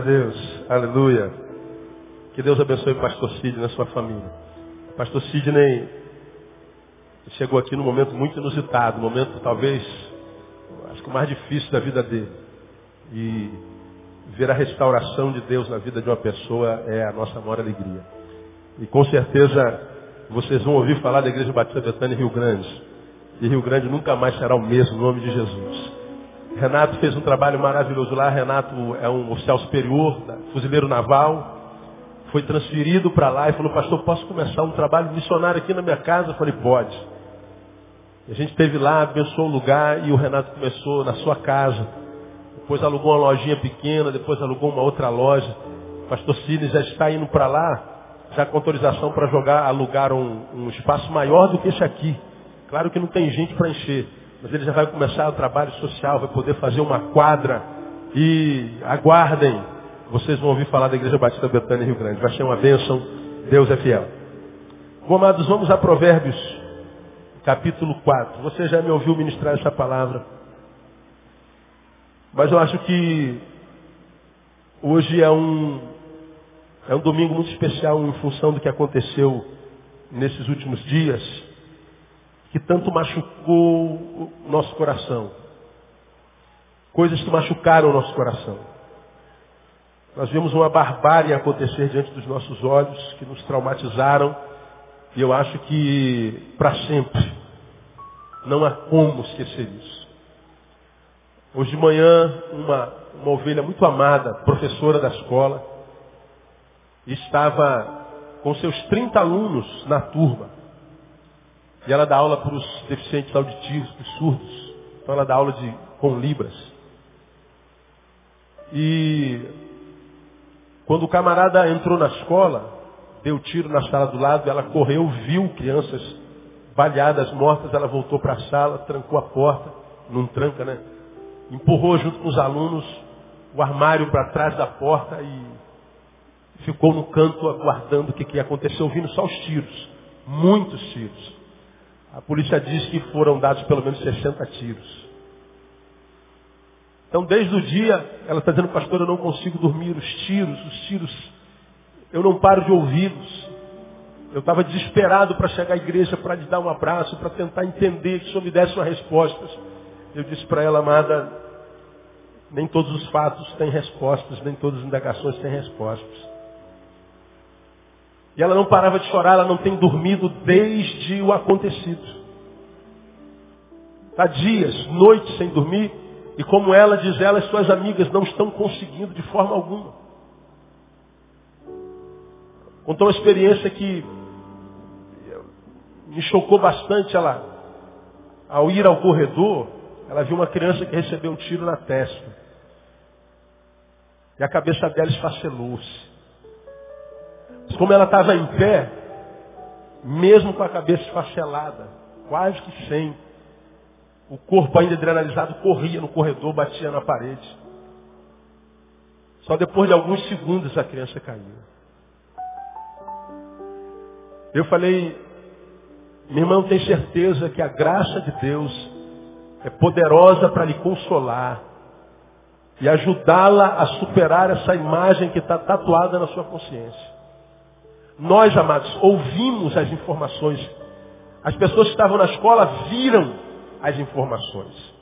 A Deus. Aleluia. Que Deus abençoe o pastor Sidney na sua família. Pastor Sidney chegou aqui num momento muito inusitado, um momento talvez, acho que o mais difícil da vida dele. E ver a restauração de Deus na vida de uma pessoa é a nossa maior alegria. E com certeza vocês vão ouvir falar da Igreja Batista Betânia em Rio Grande. E Rio Grande nunca mais será o mesmo, no nome de Jesus. Renato fez um trabalho maravilhoso lá. Renato é um oficial superior, fuzileiro naval. Foi transferido para lá e falou, pastor, posso começar um trabalho missionário aqui na minha casa? Eu falei, pode. A gente esteve lá, abençoou o lugar e o Renato começou na sua casa. Depois alugou uma lojinha pequena, depois alugou uma outra loja. O pastor Cine já está indo para lá, já com autorização para jogar, alugar um, um espaço maior do que esse aqui. Claro que não tem gente para encher. Mas ele já vai começar o trabalho social, vai poder fazer uma quadra. E aguardem, vocês vão ouvir falar da Igreja Batista Betânia Rio Grande. Vai ser uma bênção, Deus é fiel. Bom, amados, vamos a Provérbios, capítulo 4. Você já me ouviu ministrar essa palavra. Mas eu acho que hoje é um, é um domingo muito especial em função do que aconteceu nesses últimos dias que tanto machucou o nosso coração. Coisas que machucaram o nosso coração. Nós vimos uma barbárie acontecer diante dos nossos olhos, que nos traumatizaram, e eu acho que para sempre não há como esquecer isso. Hoje de manhã, uma, uma ovelha muito amada, professora da escola, estava com seus 30 alunos na turma. E ela dá aula para os deficientes auditivos, para os surdos. Então ela dá aula de, com libras. E quando o camarada entrou na escola, deu tiro na sala do lado, ela correu, viu crianças baleadas, mortas, ela voltou para a sala, trancou a porta, não tranca, né? Empurrou junto com os alunos o armário para trás da porta e ficou no canto aguardando o que, que ia acontecer, ouvindo só os tiros. Muitos tiros. A polícia diz que foram dados pelo menos 60 tiros. Então, desde o dia, ela está dizendo, pastor, eu não consigo dormir, os tiros, os tiros, eu não paro de ouvi-los. Eu estava desesperado para chegar à igreja, para lhe dar um abraço, para tentar entender, que o Senhor me desse uma resposta. Eu disse para ela, amada, nem todos os fatos têm respostas, nem todas as indagações têm respostas. E ela não parava de chorar, ela não tem dormido desde o acontecido. Está dias, noites sem dormir, e como ela diz ela, as suas amigas não estão conseguindo de forma alguma. Contou uma experiência que me chocou bastante. Ela, ao ir ao corredor, ela viu uma criança que recebeu um tiro na testa. E a cabeça dela esfacelou-se. Como ela estava em pé, mesmo com a cabeça esfacelada, quase que sem, o corpo ainda adrenalizado corria no corredor, batia na parede. Só depois de alguns segundos a criança caiu. Eu falei, minha irmã tem certeza que a graça de Deus é poderosa para lhe consolar e ajudá-la a superar essa imagem que está tatuada na sua consciência. Nós, amados, ouvimos as informações. As pessoas que estavam na escola viram as informações.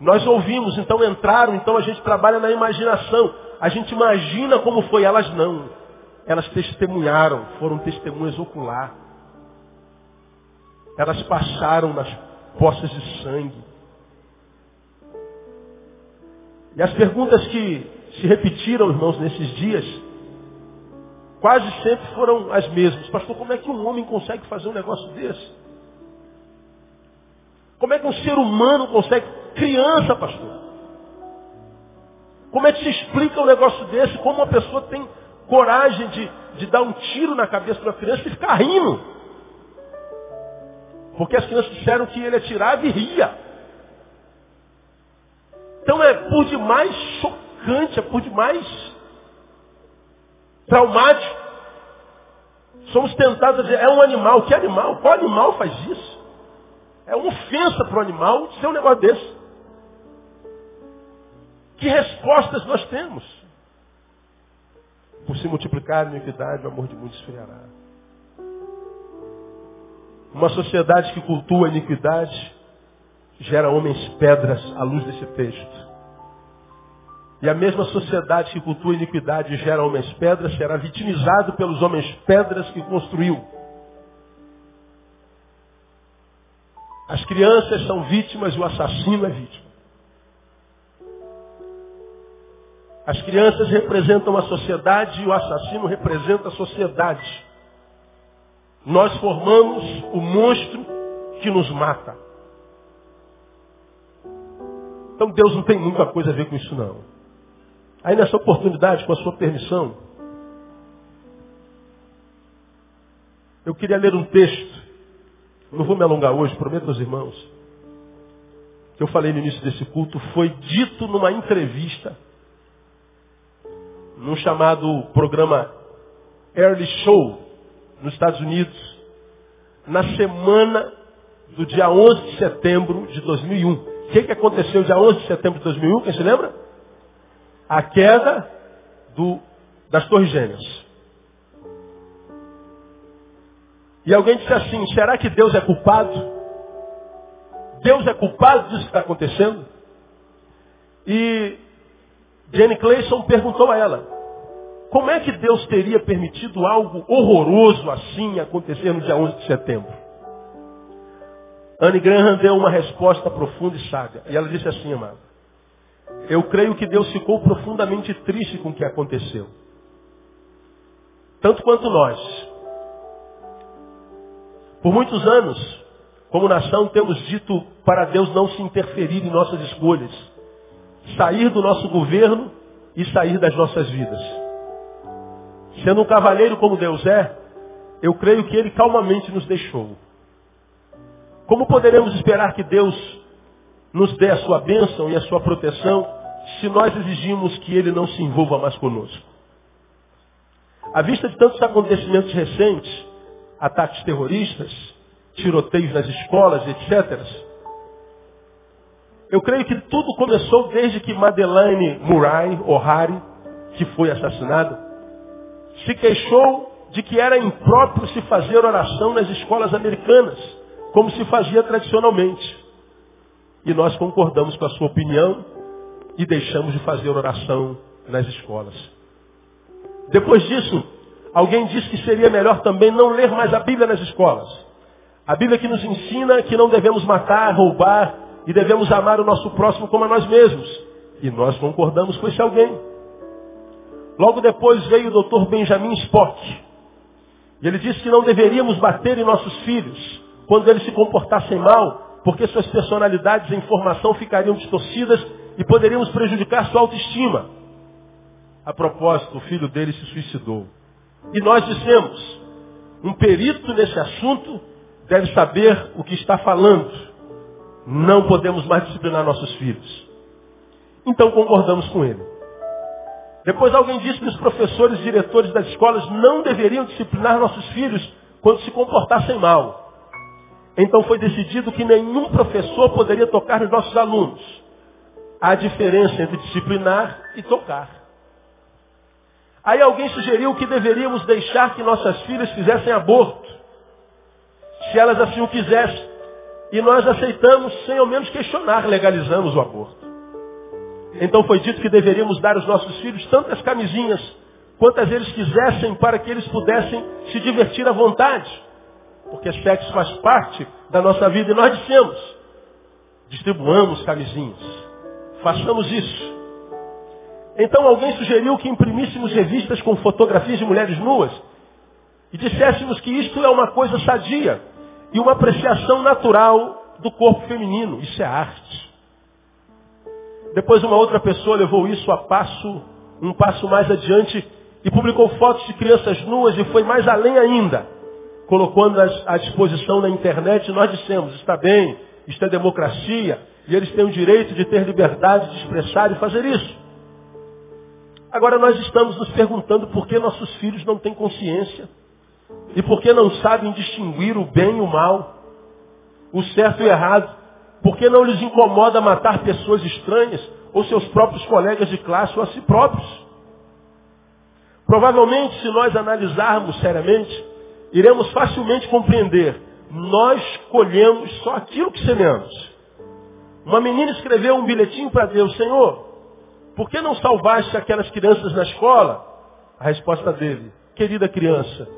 Nós ouvimos, então entraram, então a gente trabalha na imaginação. A gente imagina como foi, elas não. Elas testemunharam, foram testemunhas ocular. Elas passaram nas poças de sangue. E as perguntas que se repetiram, irmãos, nesses dias, quase sempre foram as mesmas. Pastor, como é que um homem consegue fazer um negócio desse? Como é que um ser humano consegue? Criança, pastor. Como é que se explica um negócio desse? Como uma pessoa tem coragem de, de dar um tiro na cabeça de uma criança e ficar rindo? Porque as crianças disseram que ele atirava e ria. Então é por demais chocante, é por demais traumático. Somos tentados a dizer, é um animal. Que animal? Qual animal faz isso? É uma ofensa para o animal ser um negócio desse. Que respostas nós temos? Por se multiplicar a iniquidade, o amor de muitos esfriará. Uma sociedade que cultua a iniquidade gera homens pedras à luz desse texto. E a mesma sociedade que cultua a iniquidade e gera homens pedras será vitimizado pelos homens pedras que construiu. As crianças são vítimas e o assassino é vítima. As crianças representam a sociedade e o assassino representa a sociedade. Nós formamos o monstro que nos mata. Então Deus não tem muita coisa a ver com isso não. Aí nessa oportunidade, com a sua permissão, eu queria ler um texto. Não vou me alongar hoje, prometo aos irmãos. Que eu falei no início desse culto, foi dito numa entrevista num chamado programa Early Show, nos Estados Unidos, na semana do dia 11 de setembro de 2001. O que, que aconteceu dia 11 de setembro de 2001? Quem se lembra? A queda do, das Torres Gêmeas. E alguém disse assim, será que Deus é culpado? Deus é culpado disso que está acontecendo? E Jenny Clayson perguntou a ela, como é que Deus teria permitido algo horroroso assim acontecer no dia 11 de setembro? Anne Graham deu uma resposta profunda e sábia. E ela disse assim, amado, eu creio que Deus ficou profundamente triste com o que aconteceu. Tanto quanto nós. Por muitos anos, como nação, temos dito para Deus não se interferir em nossas escolhas sair do nosso governo e sair das nossas vidas. Sendo um cavalheiro como Deus é, eu creio que Ele calmamente nos deixou. Como poderemos esperar que Deus nos dê a sua bênção e a sua proteção se nós exigimos que Ele não se envolva mais conosco? À vista de tantos acontecimentos recentes, ataques terroristas, tiroteios nas escolas, etc., eu creio que tudo começou desde que Madeleine Murray O'Hare, que foi assassinada, se queixou de que era impróprio se fazer oração nas escolas americanas, como se fazia tradicionalmente. E nós concordamos com a sua opinião e deixamos de fazer oração nas escolas. Depois disso, alguém disse que seria melhor também não ler mais a Bíblia nas escolas. A Bíblia que nos ensina que não devemos matar, roubar, e devemos amar o nosso próximo como a nós mesmos. E nós concordamos com esse alguém. Logo depois veio o Dr. Benjamin Spock. E ele disse que não deveríamos bater em nossos filhos quando eles se comportassem mal, porque suas personalidades em formação ficariam distorcidas e poderíamos prejudicar sua autoestima. A propósito, o filho dele se suicidou. E nós dissemos, um perito nesse assunto deve saber o que está falando. Não podemos mais disciplinar nossos filhos. Então concordamos com ele. Depois alguém disse que os professores e diretores das escolas não deveriam disciplinar nossos filhos quando se comportassem mal. Então foi decidido que nenhum professor poderia tocar nos nossos alunos. Há diferença entre disciplinar e tocar. Aí alguém sugeriu que deveríamos deixar que nossas filhas fizessem aborto. Se elas assim o quisessem. E nós aceitamos sem ao menos questionar, legalizamos o aborto. Então foi dito que deveríamos dar aos nossos filhos tantas camisinhas quantas eles quisessem para que eles pudessem se divertir à vontade. Porque sexo faz parte da nossa vida e nós dissemos, distribuamos camisinhas, façamos isso. Então alguém sugeriu que imprimíssemos revistas com fotografias de mulheres nuas e disséssemos que isto é uma coisa sadia, e uma apreciação natural do corpo feminino. Isso é arte. Depois uma outra pessoa levou isso a passo, um passo mais adiante e publicou fotos de crianças nuas e foi mais além ainda, colocando-as à disposição na internet. Nós dissemos, está bem, isto é democracia e eles têm o direito de ter liberdade de expressar e fazer isso. Agora nós estamos nos perguntando por que nossos filhos não têm consciência. E porque não sabem distinguir o bem e o mal. o certo e o errado. Porque não lhes incomoda matar pessoas estranhas ou seus próprios colegas de classe ou a si próprios. Provavelmente, se nós analisarmos seriamente, iremos facilmente compreender. Nós colhemos só aquilo que semeamos. Uma menina escreveu um bilhetinho para Deus, Senhor, por que não salvaste aquelas crianças na escola? A resposta dele, querida criança,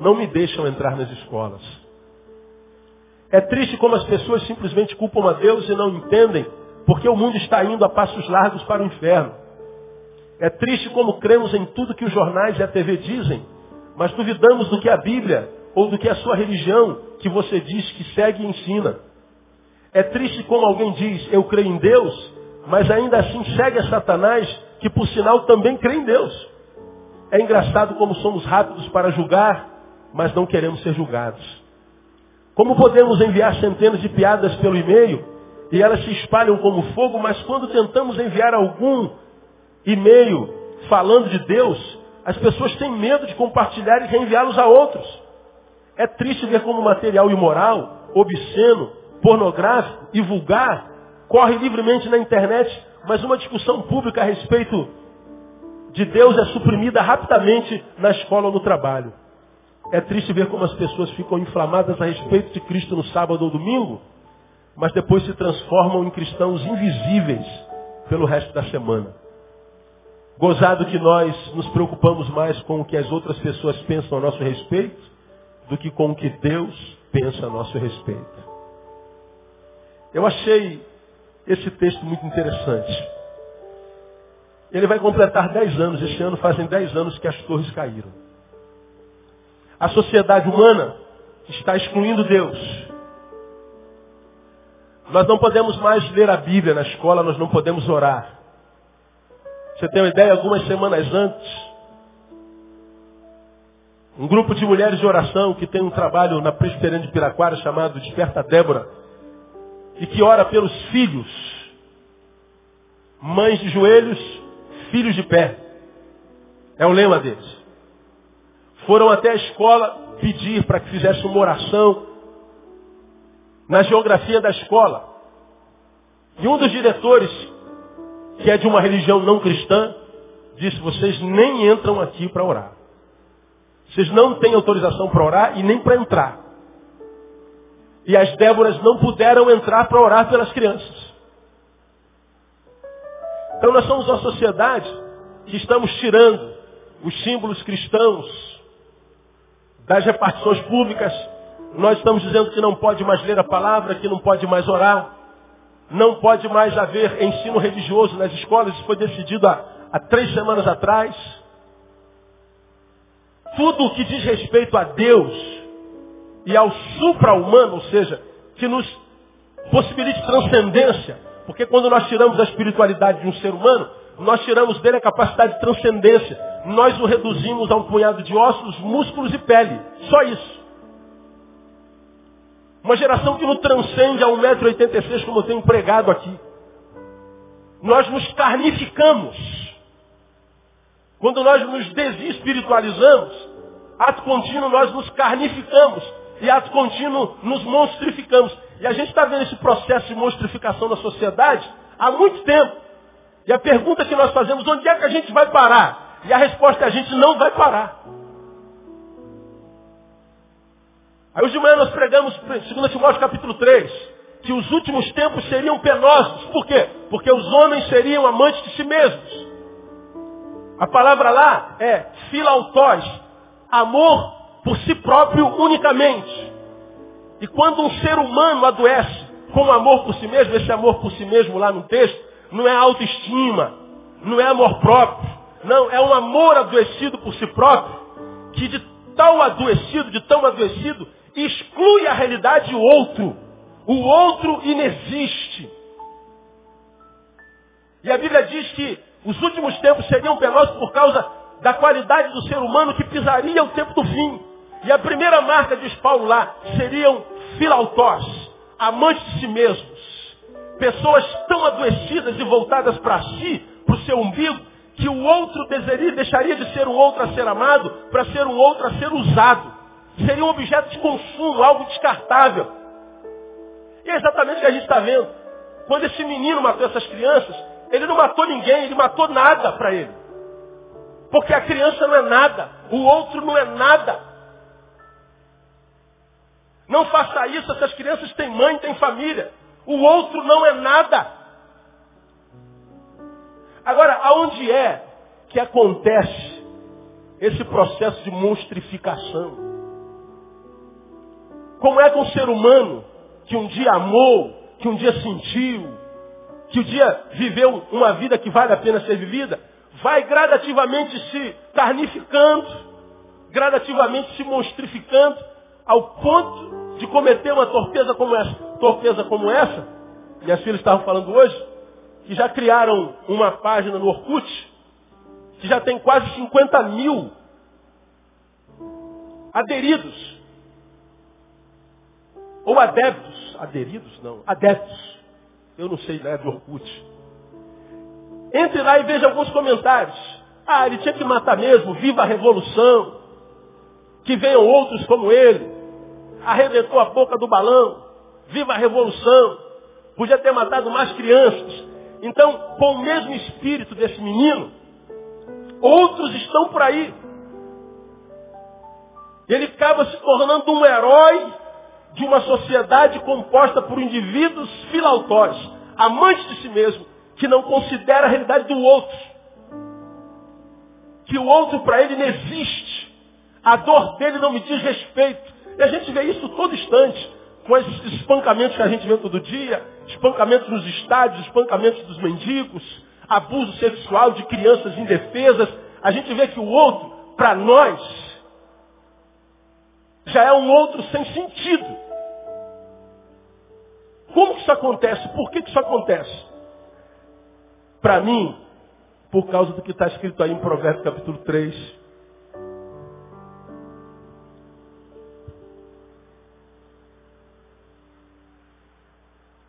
não me deixam entrar nas escolas. É triste como as pessoas simplesmente culpam a Deus e não entendem porque o mundo está indo a passos largos para o inferno. É triste como cremos em tudo que os jornais e a TV dizem, mas duvidamos do que a Bíblia ou do que a sua religião que você diz que segue e ensina. É triste como alguém diz, eu creio em Deus, mas ainda assim segue a Satanás, que por sinal também crê em Deus. É engraçado como somos rápidos para julgar, mas não queremos ser julgados. Como podemos enviar centenas de piadas pelo e-mail e elas se espalham como fogo, mas quando tentamos enviar algum e-mail falando de Deus, as pessoas têm medo de compartilhar e reenviá-los a outros. É triste ver como material imoral, obsceno, pornográfico e vulgar corre livremente na internet, mas uma discussão pública a respeito de Deus é suprimida rapidamente na escola ou no trabalho. É triste ver como as pessoas ficam inflamadas a respeito de Cristo no sábado ou domingo, mas depois se transformam em cristãos invisíveis pelo resto da semana. Gozado que nós nos preocupamos mais com o que as outras pessoas pensam a nosso respeito do que com o que Deus pensa a nosso respeito. Eu achei esse texto muito interessante. Ele vai completar 10 anos, este ano fazem 10 anos que as torres caíram. A sociedade humana está excluindo Deus. Nós não podemos mais ler a Bíblia na escola, nós não podemos orar. Você tem uma ideia? Algumas semanas antes, um grupo de mulheres de oração que tem um trabalho na Presbiteriana de Piraquara chamado Desperta Débora, e que ora pelos filhos, mães de joelhos, filhos de pé. É o lema deles. Foram até a escola pedir para que fizesse uma oração na geografia da escola. E um dos diretores, que é de uma religião não cristã, disse, vocês nem entram aqui para orar. Vocês não têm autorização para orar e nem para entrar. E as Déboras não puderam entrar para orar pelas crianças. Então nós somos uma sociedade que estamos tirando os símbolos cristãos das repartições públicas. Nós estamos dizendo que não pode mais ler a palavra, que não pode mais orar. Não pode mais haver ensino religioso nas escolas. Isso foi decidido há, há três semanas atrás. Tudo o que diz respeito a Deus e ao supra-humano, ou seja, que nos possibilite transcendência. Porque quando nós tiramos a espiritualidade de um ser humano, nós tiramos dele a capacidade de transcendência. Nós o reduzimos a um punhado de ossos, músculos e pele. Só isso. Uma geração que não transcende a 1,86m como eu tenho pregado aqui. Nós nos carnificamos. Quando nós nos desespiritualizamos, ato contínuo nós nos carnificamos e ato contínuo nos monstrificamos. E a gente está vendo esse processo de monstrificação na sociedade há muito tempo. E a pergunta que nós fazemos, onde é que a gente vai parar? E a resposta é a gente não vai parar. Aí hoje de manhã nós pregamos, 2 Timóteo capítulo 3, que os últimos tempos seriam penosos. Por quê? Porque os homens seriam amantes de si mesmos. A palavra lá é filautós, amor por si próprio unicamente. E quando um ser humano adoece com amor por si mesmo, esse amor por si mesmo lá no texto, não é autoestima, não é amor próprio, não, é um amor adoecido por si próprio, que de tal adoecido, de tão adoecido, exclui a realidade do outro. O outro inexiste. E a Bíblia diz que os últimos tempos seriam penosos por causa da qualidade do ser humano que pisaria o tempo do fim. E a primeira marca, diz Paulo lá, seriam filautós, amantes de si mesmos. Pessoas tão adoecidas e voltadas para si, para o seu umbigo, que o outro deseria, deixaria de ser um outro a ser amado para ser um outro a ser usado. Seria um objeto de consumo, algo descartável. E é exatamente o que a gente está vendo. Quando esse menino matou essas crianças, ele não matou ninguém, ele matou nada para ele. Porque a criança não é nada, o outro não é nada. Não faça isso, essas crianças têm mãe, têm família. O outro não é nada. Agora, aonde é que acontece esse processo de monstrificação? Como é que um ser humano que um dia amou, que um dia sentiu, que um dia viveu uma vida que vale a pena ser vivida, vai gradativamente se carnificando, gradativamente se monstrificando, ao ponto de cometer uma torpeza como essa. Torpeza como essa, minhas filhas estavam falando hoje, que já criaram uma página no Orkut, que já tem quase 50 mil aderidos. Ou adeptos. Aderidos? Não. Adeptos. Eu não sei, né? Do Orkut. Entre lá e veja alguns comentários. Ah, ele tinha que matar mesmo. Viva a revolução. Que venham outros como ele. Arrebentou a boca do balão. Viva a revolução. Podia ter matado mais crianças. Então, com o mesmo espírito desse menino, outros estão por aí. Ele acaba se tornando um herói de uma sociedade composta por indivíduos filautórios, amantes de si mesmo, que não considera a realidade do outro. Que o outro para ele não existe. A dor dele não me diz respeito. E a gente vê isso todo instante, com esses espancamentos que a gente vê todo dia, espancamentos nos estádios, espancamentos dos mendigos, abuso sexual de crianças indefesas. A gente vê que o outro, para nós, já é um outro sem sentido. Como que isso acontece? Por que, que isso acontece? Para mim, por causa do que está escrito aí em Provérbios capítulo 3.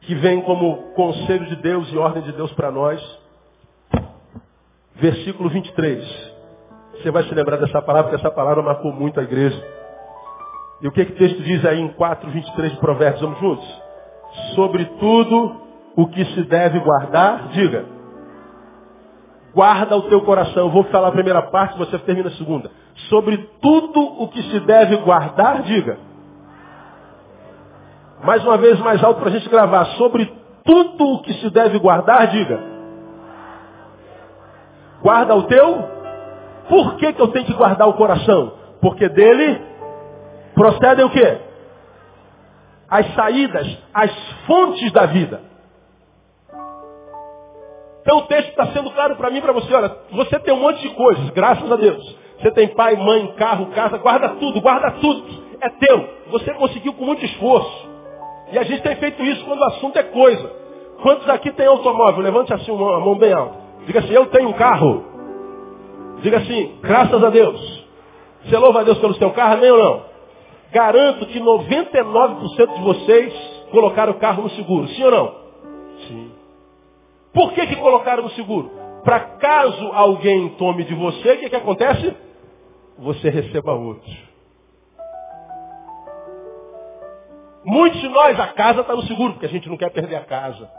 Que vem como conselho de Deus e ordem de Deus para nós. Versículo 23. Você vai se lembrar dessa palavra, porque essa palavra marcou muito a igreja. E o que, que o texto diz aí em 4, 23 de Provérbios? Vamos juntos? Sobre tudo o que se deve guardar, diga. Guarda o teu coração. Eu vou falar a primeira parte, você termina a segunda. Sobre tudo o que se deve guardar, diga. Mais uma vez mais alto para a gente gravar. Sobre tudo o que se deve guardar, diga. Guarda o teu. Por que, que eu tenho que guardar o coração? Porque dele procedem o quê? As saídas, as fontes da vida. Então o texto está sendo claro para mim e para você. Olha, você tem um monte de coisas, graças a Deus. Você tem pai, mãe, carro, casa, guarda tudo, guarda tudo. É teu. Você conseguiu com muito esforço. E a gente tem feito isso quando o assunto é coisa. Quantos aqui tem automóvel? Levante assim uma, mão bem alta. Diga assim, eu tenho um carro. Diga assim, graças a Deus. Você louva a Deus pelo seu carro, nem ou não? Garanto que 99% de vocês colocaram o carro no seguro. Sim ou não? Sim. Por que, que colocaram no seguro? Para caso alguém tome de você, o que, que acontece? Você receba outro. Muitos de nós, a casa está no seguro, porque a gente não quer perder a casa.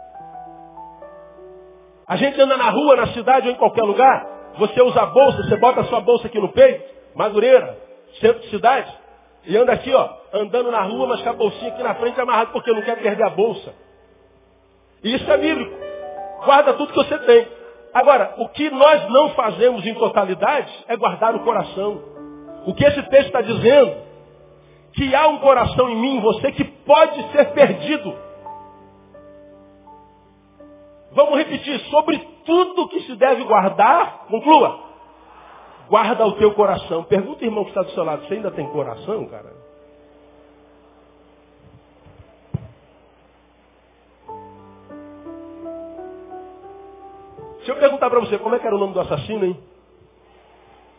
A gente anda na rua, na cidade ou em qualquer lugar, você usa a bolsa, você bota a sua bolsa aqui no peito, Madureira, centro de cidade, e anda aqui, ó, andando na rua, mas com a bolsinha aqui na frente amarrado, porque não quer perder a bolsa. E isso é bíblico. Guarda tudo que você tem. Agora, o que nós não fazemos em totalidade é guardar o coração. O que esse texto está dizendo? Que há um coração em mim, você, que pode ser perdido. Vamos repetir, sobre tudo que se deve guardar, conclua, Guarda o teu coração. Pergunta, irmão, que está do seu lado, você ainda tem coração, cara? Se eu perguntar para você, como é que era o nome do assassino, hein?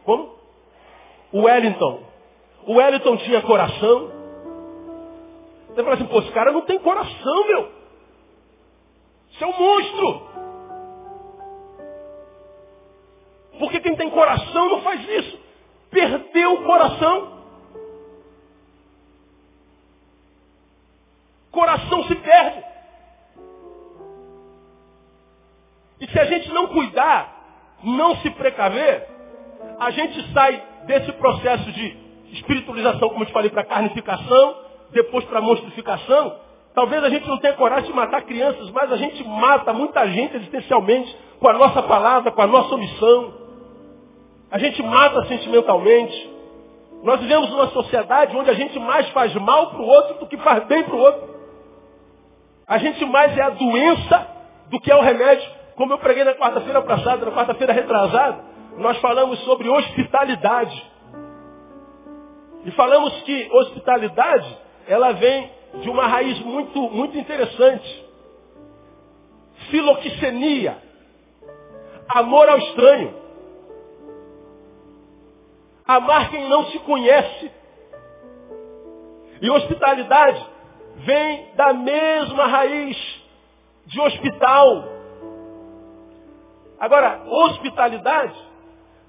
Como? O Wellington. O Wellington tinha coração. Você fala assim, pô, esse cara não tem coração, meu. Isso é um monstro. Porque quem tem coração não faz isso. Perdeu o coração. Coração se perde. E se a gente não cuidar, não se precaver, a gente sai desse processo de espiritualização, como eu te falei, para carnificação, depois para monstrificação. Talvez a gente não tenha coragem de matar crianças, mas a gente mata muita gente existencialmente com a nossa palavra, com a nossa omissão. A gente mata sentimentalmente. Nós vivemos numa sociedade onde a gente mais faz mal para o outro do que faz bem para o outro. A gente mais é a doença do que é o remédio. Como eu preguei na quarta-feira passada, na quarta-feira retrasada, nós falamos sobre hospitalidade. E falamos que hospitalidade, ela vem de uma raiz muito, muito interessante. Filoxenia. Amor ao estranho. Amar quem não se conhece. E hospitalidade vem da mesma raiz de hospital. Agora, hospitalidade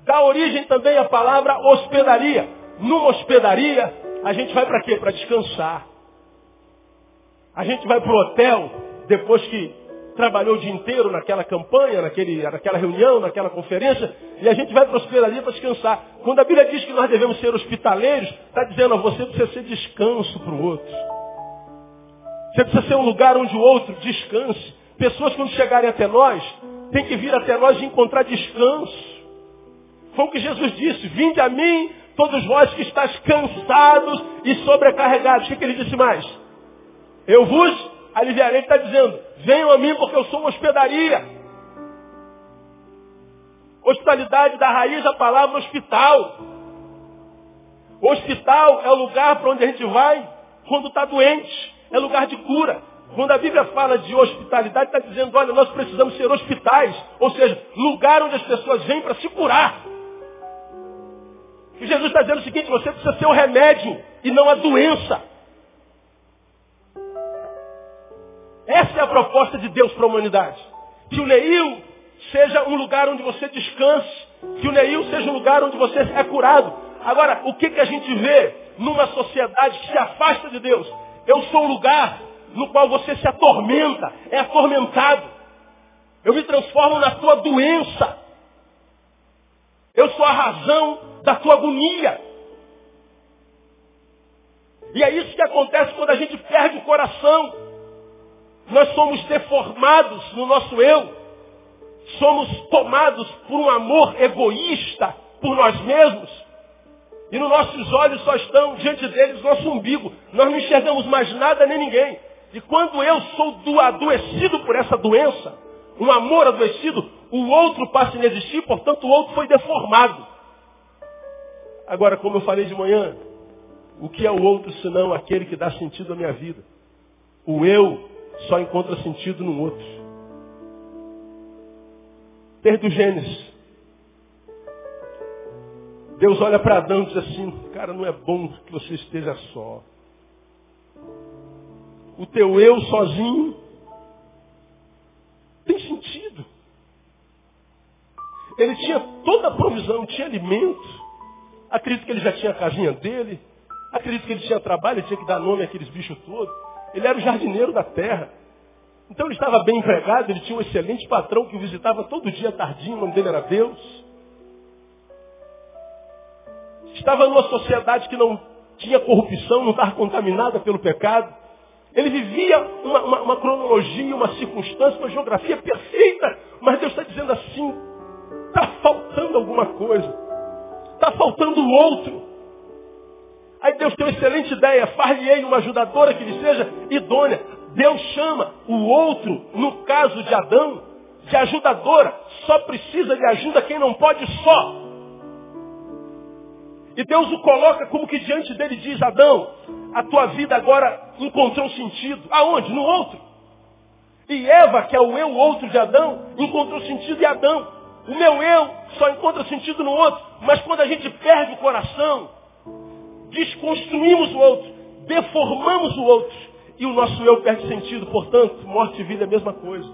dá origem também à palavra hospedaria. Numa hospedaria, a gente vai para quê? Para descansar. A gente vai para o hotel depois que trabalhou o dia inteiro naquela campanha, naquele, naquela reunião, naquela conferência, e a gente vai para hospedaria para descansar. Quando a Bíblia diz que nós devemos ser hospitaleiros, está dizendo a você precisa ser descanso para o outro. Você precisa ser um lugar onde o outro descanse. Pessoas quando chegarem até nós, têm que vir até nós e encontrar descanso. Foi o que Jesus disse, vinde a mim, todos vós que estáis cansados e sobrecarregados. O que, que ele disse mais? Eu vos aliviarei. Ele está dizendo, venham a mim porque eu sou uma hospedaria. Hospitalidade da raiz da palavra hospital. hospital é o lugar para onde a gente vai quando está doente. É lugar de cura. Quando a Bíblia fala de hospitalidade, está dizendo, olha, nós precisamos ser hospitais. Ou seja, lugar onde as pessoas vêm para se curar. E Jesus está dizendo o seguinte, você precisa ser o remédio e não a doença. Essa é a proposta de Deus para a humanidade. Que o Neil seja um lugar onde você descanse. Que o Neil seja um lugar onde você é curado. Agora, o que, que a gente vê numa sociedade que se afasta de Deus? Eu sou um lugar no qual você se atormenta, é atormentado. Eu me transformo na tua doença. Eu sou a razão da tua agonia. E é isso que acontece quando a gente perde o coração. Nós somos deformados no nosso eu. Somos tomados por um amor egoísta por nós mesmos. E nos nossos olhos só estão diante deles nosso umbigo. Nós não enxergamos mais nada nem ninguém. E quando eu sou do adoecido por essa doença, um amor adoecido, o outro passa a inexistir, portanto o outro foi deformado. Agora, como eu falei de manhã, o que é o outro senão aquele que dá sentido à minha vida? O eu só encontra sentido no outro. Desde o Gênesis. Deus olha para Adão e diz assim, cara, não é bom que você esteja só. O teu eu sozinho tem sentido. Ele tinha toda a provisão, tinha alimento. Acredito que ele já tinha a casinha dele. Acredito que ele tinha trabalho, ele tinha que dar nome àqueles bichos todos. Ele era o jardineiro da terra. Então ele estava bem empregado, ele tinha um excelente patrão que o visitava todo dia tardinho, o nome dele era Deus. Estava numa sociedade que não tinha corrupção, não estava contaminada pelo pecado. Ele vivia uma, uma, uma cronologia, uma circunstância, uma geografia perfeita. Mas Deus está dizendo assim, está faltando alguma coisa. Está faltando o outro. Aí Deus tem uma excelente ideia, far-lhe uma ajudadora que lhe seja idônea. Deus chama o outro, no caso de Adão, de ajudadora. Só precisa de ajuda quem não pode só. E Deus o coloca como que diante dele diz, Adão, a tua vida agora encontrou sentido. Aonde? No outro. E Eva, que é o eu outro de Adão, encontrou sentido em Adão. O meu eu só encontra sentido no outro. Mas quando a gente perde o coração, desconstruímos o outro, deformamos o outro, e o nosso eu perde sentido. Portanto, morte e vida é a mesma coisa.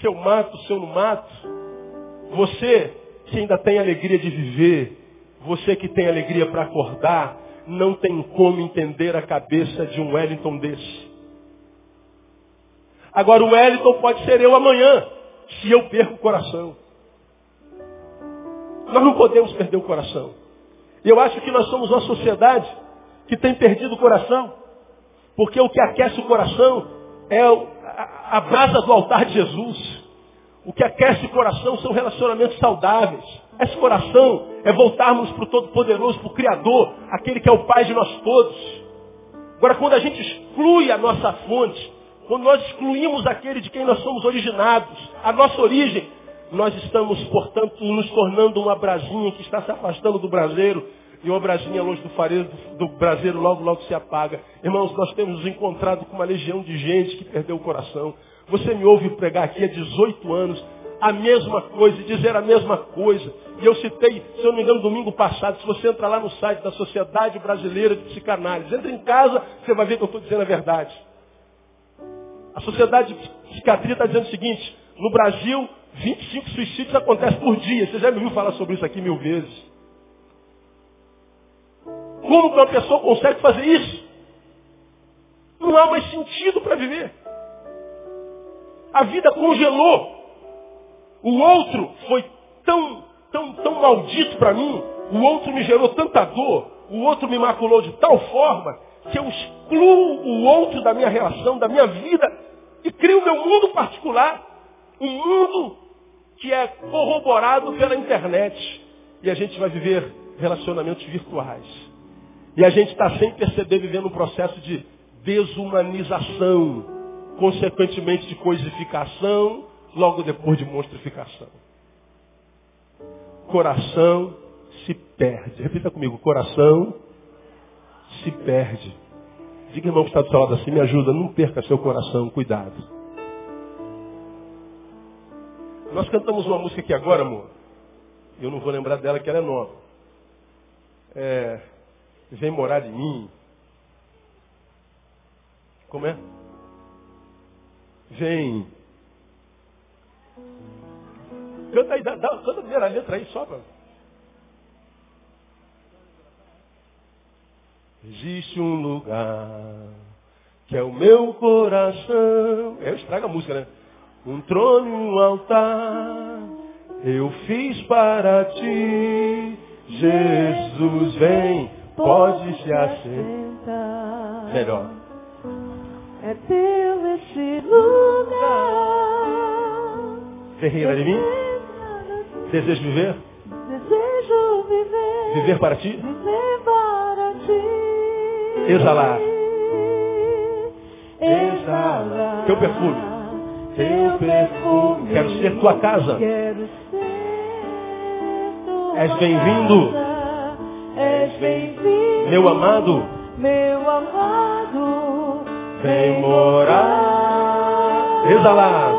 Se eu mato, se eu não mato, você que ainda tem alegria de viver, você que tem alegria para acordar, não tem como entender a cabeça de um Wellington desse. Agora o Wellington pode ser eu amanhã, se eu perco o coração. Nós não podemos perder o coração. E eu acho que nós somos uma sociedade que tem perdido o coração. Porque o que aquece o coração é a brasa do altar de Jesus. O que aquece o coração são relacionamentos saudáveis. Esse coração é voltarmos para o Todo-Poderoso, para o Criador, aquele que é o Pai de nós todos. Agora, quando a gente exclui a nossa fonte, quando nós excluímos aquele de quem nós somos originados, a nossa origem, nós estamos, portanto, nos tornando uma brasinha que está se afastando do braseiro, e uma brasinha longe do fareiro do, braseiro logo, logo se apaga. Irmãos, nós temos nos encontrado com uma legião de gente que perdeu o coração. Você me ouve pregar aqui há 18 anos, a mesma coisa, dizer a mesma coisa. E eu citei, se eu não me engano, domingo passado, se você entrar lá no site da Sociedade Brasileira de Psicanálise, entra em casa, você vai ver que eu estou dizendo a verdade. A Sociedade de Psiquiatria está dizendo o seguinte, no Brasil, 25 suicídios acontecem por dia. Você já me ouviu falar sobre isso aqui mil vezes. Como que uma pessoa consegue fazer isso? Não há mais sentido para viver. A vida congelou. O outro foi tão, tão, tão maldito para mim. O outro me gerou tanta dor. O outro me maculou de tal forma que eu excluo o outro da minha relação, da minha vida e crio meu mundo particular. Um mundo que é corroborado pela internet. E a gente vai viver relacionamentos virtuais. E a gente está sem perceber vivendo um processo de desumanização, consequentemente de coisificação, logo depois de monstrificação. Coração se perde. Repita comigo, coração se perde. Diga, irmão que está do seu lado assim, me ajuda, não perca seu coração, cuidado. Nós cantamos uma música aqui agora, amor. Eu não vou lembrar dela, que ela é nova. É, vem morar em mim. Como é? Vem Canta aí, dá, dá, canta a primeira letra aí só. Existe um lugar que é o meu coração. É, estraga a música, né? Um trono e um altar eu fiz para ti. Jesus vem, pode se assentar. Melhor. É teu esse lugar. Ferreira de mim? Desejo viver? Desejo viver. Viver para ti? Viver para ti. Exalar. Exalar. Teu perfume. Teu perfume. Quero ser tua casa. Quero ser És bem-vindo. És bem-vindo. Meu amado. Meu amado. Vem morar. Exalar.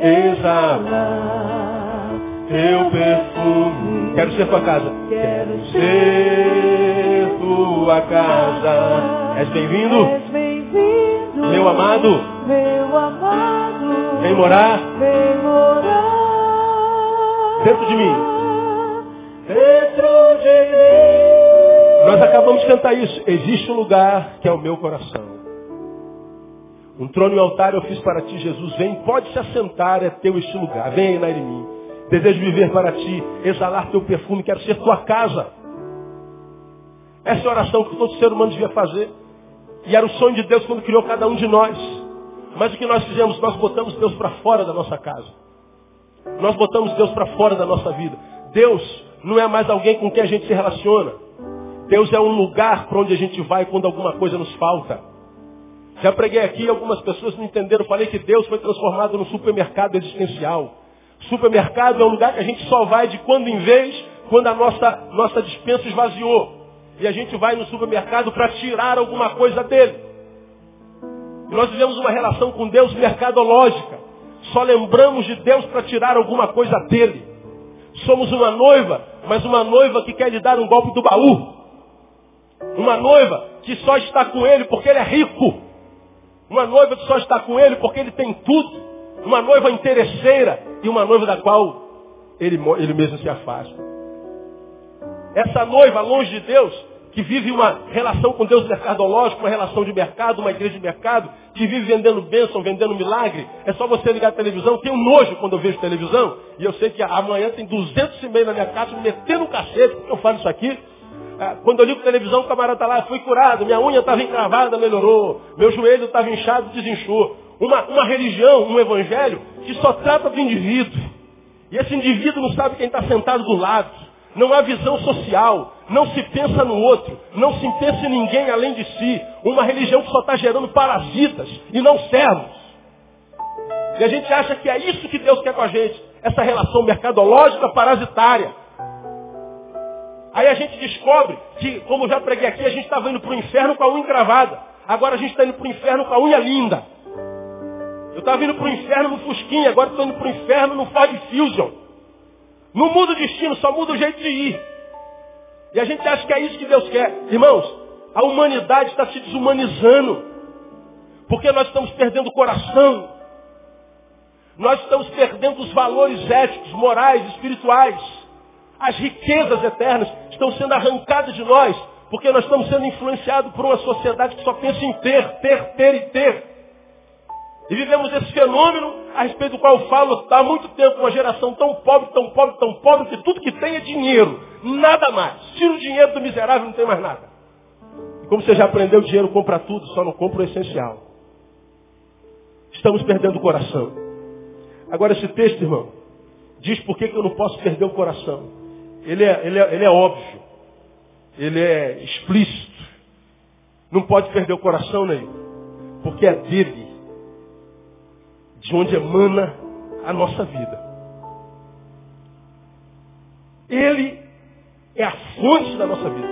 Exalar teu perfume. Quero ser tua casa. Quero ser tua casa. És bem-vindo, És bem-vindo. meu amado. Meu amado. Vem morar Vem morar. dentro de mim. Dentro de mim. Nós acabamos de cantar isso. Existe um lugar que é o meu coração. Um trono e um altar eu fiz para ti, Jesus. Vem, pode se assentar, é teu este lugar. Vem aí na mim. Desejo viver para ti, exalar teu perfume, quero ser tua casa. Essa é a oração que todo ser humano devia fazer. E era o sonho de Deus quando criou cada um de nós. Mas o que nós fizemos? Nós botamos Deus para fora da nossa casa. Nós botamos Deus para fora da nossa vida. Deus não é mais alguém com quem a gente se relaciona. Deus é um lugar para onde a gente vai quando alguma coisa nos falta. Já preguei aqui algumas pessoas não entenderam. Falei que Deus foi transformado no supermercado existencial. Supermercado é um lugar que a gente só vai de quando em vez, quando a nossa, nossa dispensa esvaziou. E a gente vai no supermercado para tirar alguma coisa dele. E nós vivemos uma relação com Deus mercadológica. Só lembramos de Deus para tirar alguma coisa dele. Somos uma noiva, mas uma noiva que quer lhe dar um golpe do baú. Uma noiva que só está com ele porque ele é rico. Uma noiva que só está com ele porque ele tem tudo. Uma noiva interesseira e uma noiva da qual ele, ele mesmo se afasta. Essa noiva longe de Deus, que vive uma relação com Deus mercadológico, uma relação de mercado, uma igreja de mercado, que vive vendendo bênção, vendendo milagre. É só você ligar a televisão. Tenho nojo quando eu vejo televisão. E eu sei que amanhã tem 200 e meio na minha casa me metendo um cacete, porque eu falo isso aqui. Ah, quando eu ligo a televisão, o camarada está lá, fui curado, minha unha estava encravada, melhorou, meu joelho estava inchado, desinchou. Uma, uma religião, um evangelho, que só trata do indivíduo. E esse indivíduo não sabe quem está sentado do lado não há visão social, não se pensa no outro, não se pensa em ninguém além de si. Uma religião que só está gerando parasitas e não servos. E a gente acha que é isso que Deus quer com a gente, essa relação mercadológica parasitária. Aí a gente descobre que, como já preguei aqui, a gente estava indo para o inferno com a unha encravada. Agora a gente está indo para o inferno com a unha linda. Eu estava indo para o inferno no Fusquinha, agora estou indo para o inferno no Ford Fusion. Não muda o destino, só muda o jeito de ir. E a gente acha que é isso que Deus quer. Irmãos, a humanidade está se desumanizando. Porque nós estamos perdendo o coração. Nós estamos perdendo os valores éticos, morais, espirituais. As riquezas eternas estão sendo arrancadas de nós. Porque nós estamos sendo influenciados por uma sociedade que só pensa em ter, ter, ter e ter. E vivemos esse fenômeno a respeito do qual eu falo há muito tempo, uma geração tão pobre, tão pobre, tão pobre, que tudo que tem é dinheiro. Nada mais. Tira o dinheiro do miserável, não tem mais nada. E como você já aprendeu, o dinheiro compra tudo, só não compra o essencial. Estamos perdendo o coração. Agora esse texto, irmão, diz por que, que eu não posso perder o coração. Ele é, ele, é, ele é óbvio. Ele é explícito. Não pode perder o coração, Ney. Porque é dele de onde emana a nossa vida. Ele é a fonte da nossa vida.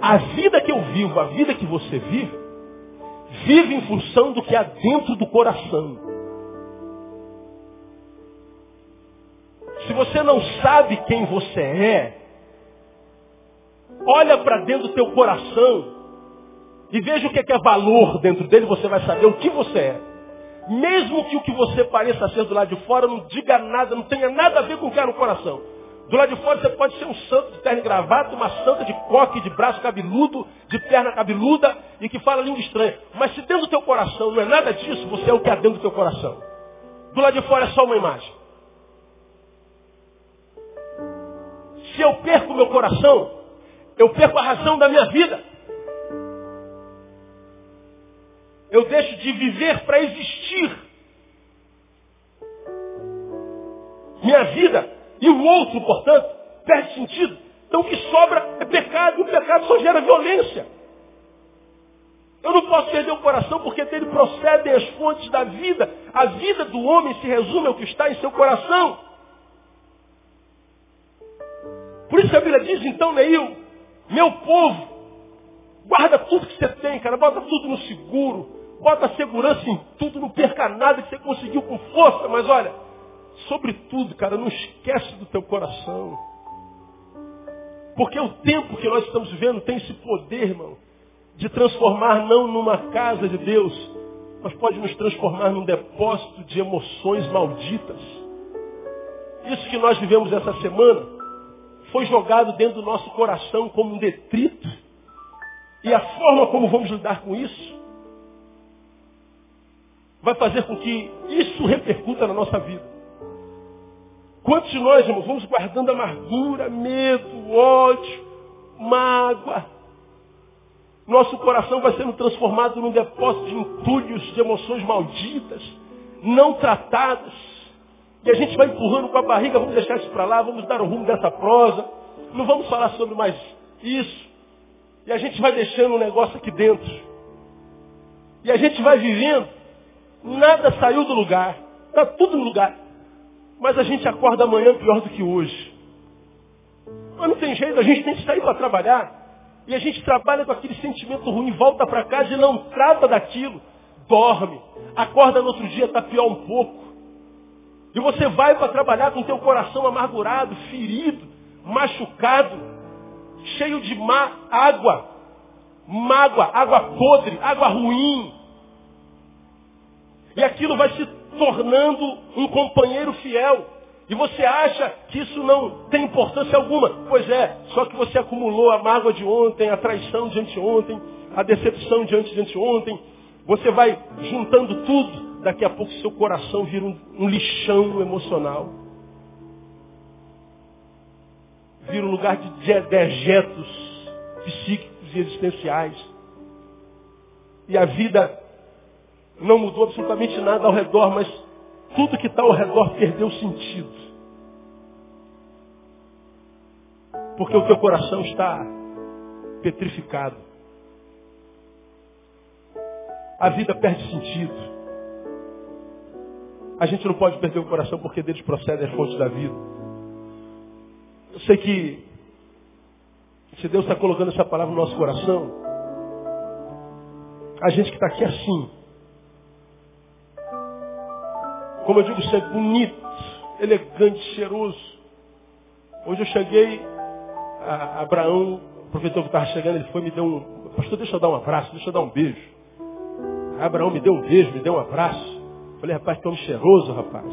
A vida que eu vivo, a vida que você vive, vive em função do que há dentro do coração. Se você não sabe quem você é, olha para dentro do teu coração e veja o que é, que é valor dentro dele, você vai saber o que você é. Mesmo que o que você pareça ser do lado de fora não diga nada, não tenha nada a ver com o que é no coração. Do lado de fora você pode ser um santo de terno e gravata, uma santa de coque, de braço cabeludo, de perna cabeluda e que fala língua estranha. Mas se dentro do teu coração não é nada disso, você é o que há dentro do teu coração. Do lado de fora é só uma imagem. Se eu perco meu coração, eu perco a razão da minha vida. Eu deixo de viver para existir. Minha vida e o outro, portanto, perde sentido. Então o que sobra é pecado, e o pecado só gera violência. Eu não posso perder o coração porque dele procedem as fontes da vida. A vida do homem se resume ao que está em seu coração. Por isso a Bíblia diz, então, Neil, meu povo, guarda tudo que você tem, cara, bota tudo no seguro. Bota segurança em tudo, não perca nada que você conseguiu com força, mas olha, sobretudo, cara, não esquece do teu coração. Porque o tempo que nós estamos vivendo tem esse poder, irmão, de transformar não numa casa de Deus, mas pode nos transformar num depósito de emoções malditas. Isso que nós vivemos essa semana foi jogado dentro do nosso coração como um detrito. E a forma como vamos lidar com isso vai fazer com que isso repercuta na nossa vida. Quantos de nós, irmãos, vamos guardando amargura, medo, ódio, mágoa? Nosso coração vai sendo transformado num depósito de entulhos, de emoções malditas, não tratadas. E a gente vai empurrando com a barriga, vamos deixar isso para lá, vamos dar o rumo dessa prosa. Não vamos falar sobre mais isso. E a gente vai deixando um negócio aqui dentro. E a gente vai vivendo Nada saiu do lugar. Está tudo no lugar. Mas a gente acorda amanhã pior do que hoje. Mas não tem jeito, a gente tem que sair para trabalhar. E a gente trabalha com aquele sentimento ruim, volta para casa e não trata daquilo. Dorme. Acorda no outro dia, está pior um pouco. E você vai para trabalhar com teu coração amargurado, ferido, machucado, cheio de má água, mágoa, água podre, água ruim. E aquilo vai se tornando um companheiro fiel. E você acha que isso não tem importância alguma. Pois é, só que você acumulou a mágoa de ontem, a traição de anteontem, a decepção de antes de anteontem. Você vai juntando tudo, daqui a pouco seu coração vira um, um lixão emocional. Vira um lugar de dejetos psíquicos e existenciais. E a vida não mudou absolutamente nada ao redor, mas tudo que está ao redor perdeu sentido. Porque o teu coração está petrificado. A vida perde sentido. A gente não pode perder o coração porque deles procedem as fontes da vida. Eu sei que se Deus está colocando essa palavra no nosso coração, a gente que está aqui assim, como eu digo sempre, bonito, elegante, cheiroso. Hoje eu cheguei, a Abraão, o professor que estava chegando, ele foi me deu um. Pastor, deixa eu dar um abraço, deixa eu dar um beijo. Abraão me deu um beijo, me deu um abraço. Falei, rapaz, que homem cheiroso, rapaz.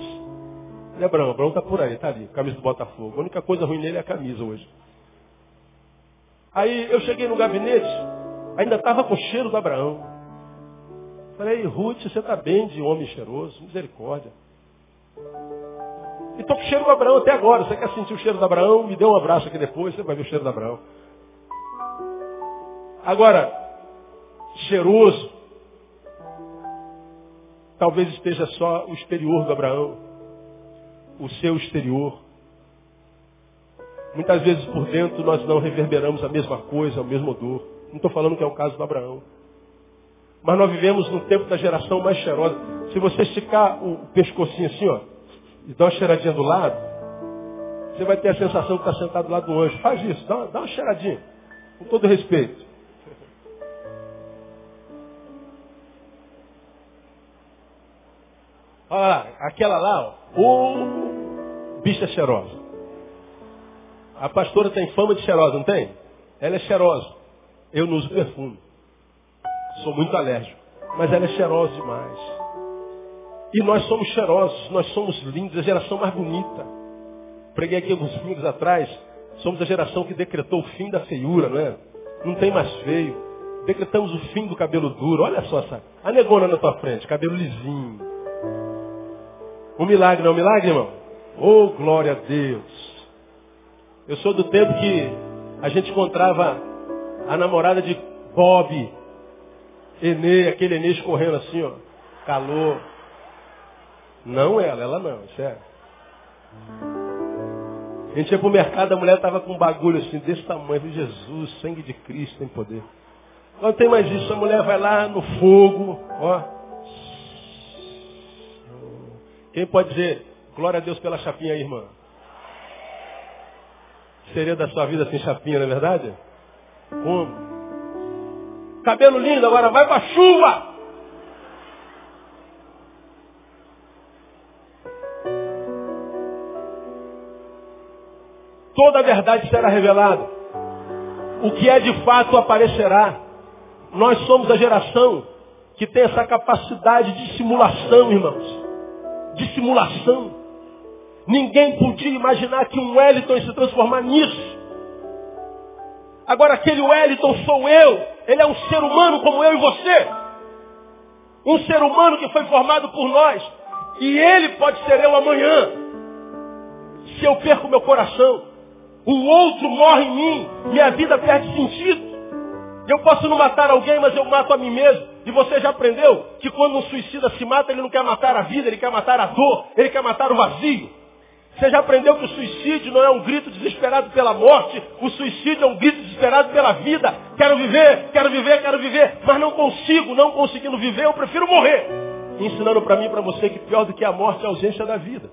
Falei, Abraão, Abraão tá por aí, tá ali, camisa do Botafogo. A única coisa ruim nele é a camisa hoje. Aí eu cheguei no gabinete, ainda estava com o cheiro do Abraão. Falei, Ruth, você está bem de homem cheiroso, misericórdia. E estou com o cheiro do Abraão até agora. Você quer sentir o cheiro do Abraão? Me dê um abraço aqui depois, você vai ver o cheiro do Abraão. Agora, cheiroso, talvez esteja só o exterior do Abraão, o seu exterior. Muitas vezes por dentro nós não reverberamos a mesma coisa, o mesmo odor. Não estou falando que é o caso do Abraão. Mas nós vivemos no tempo da geração mais cheirosa. Se você esticar o pescocinho assim, ó, e dar uma cheiradinha do lado, você vai ter a sensação que está sentado do lado do anjo. Faz isso, dá uma, dá uma cheiradinha. Com todo respeito. Olha lá, aquela lá, ó, o bicha cheirosa. A pastora tem fama de cheirosa, não tem? Ela é cheirosa. Eu não uso perfume. Sou muito alérgico. Mas ela é cheirosa demais. E nós somos cheirosos, nós somos lindos, a geração mais bonita. Preguei aqui alguns domingos atrás, somos a geração que decretou o fim da feiura, não é? Não tem mais feio. Decretamos o fim do cabelo duro. Olha só essa. A negona na tua frente, cabelo lisinho. Um milagre, não é um milagre, irmão? Oh, glória a Deus. Eu sou do tempo que a gente encontrava a namorada de Bob, Enê, aquele Enê escorrendo assim, ó. Calor. Não ela, ela não, isso é. A gente ia pro mercado, a mulher tava com um bagulho assim, desse tamanho, Jesus, sangue de Cristo tem poder. Não tem mais isso, a mulher vai lá no fogo, ó. Quem pode dizer, glória a Deus pela chapinha aí, irmã? Seria da sua vida sem chapinha, não é verdade? Como? Cabelo lindo, agora vai para chuva. Toda a verdade será revelada. O que é de fato aparecerá. Nós somos a geração que tem essa capacidade de simulação, irmãos. De simulação. Ninguém podia imaginar que um Wellington ia se transformar nisso. Agora aquele Wellington sou eu. Ele é um ser humano como eu e você. Um ser humano que foi formado por nós. E ele pode ser eu amanhã. Se eu perco meu coração. O outro morre em mim. Minha vida perde sentido. Eu posso não matar alguém, mas eu mato a mim mesmo. E você já aprendeu que quando um suicida se mata, ele não quer matar a vida, ele quer matar a dor, ele quer matar o vazio. Você já aprendeu que o suicídio não é um grito desesperado pela morte, o suicídio é um grito desesperado pela vida. Quero viver, quero viver, quero viver, mas não consigo, não conseguindo viver, eu prefiro morrer. Ensinando para mim e para você que pior do que a morte é a ausência da vida.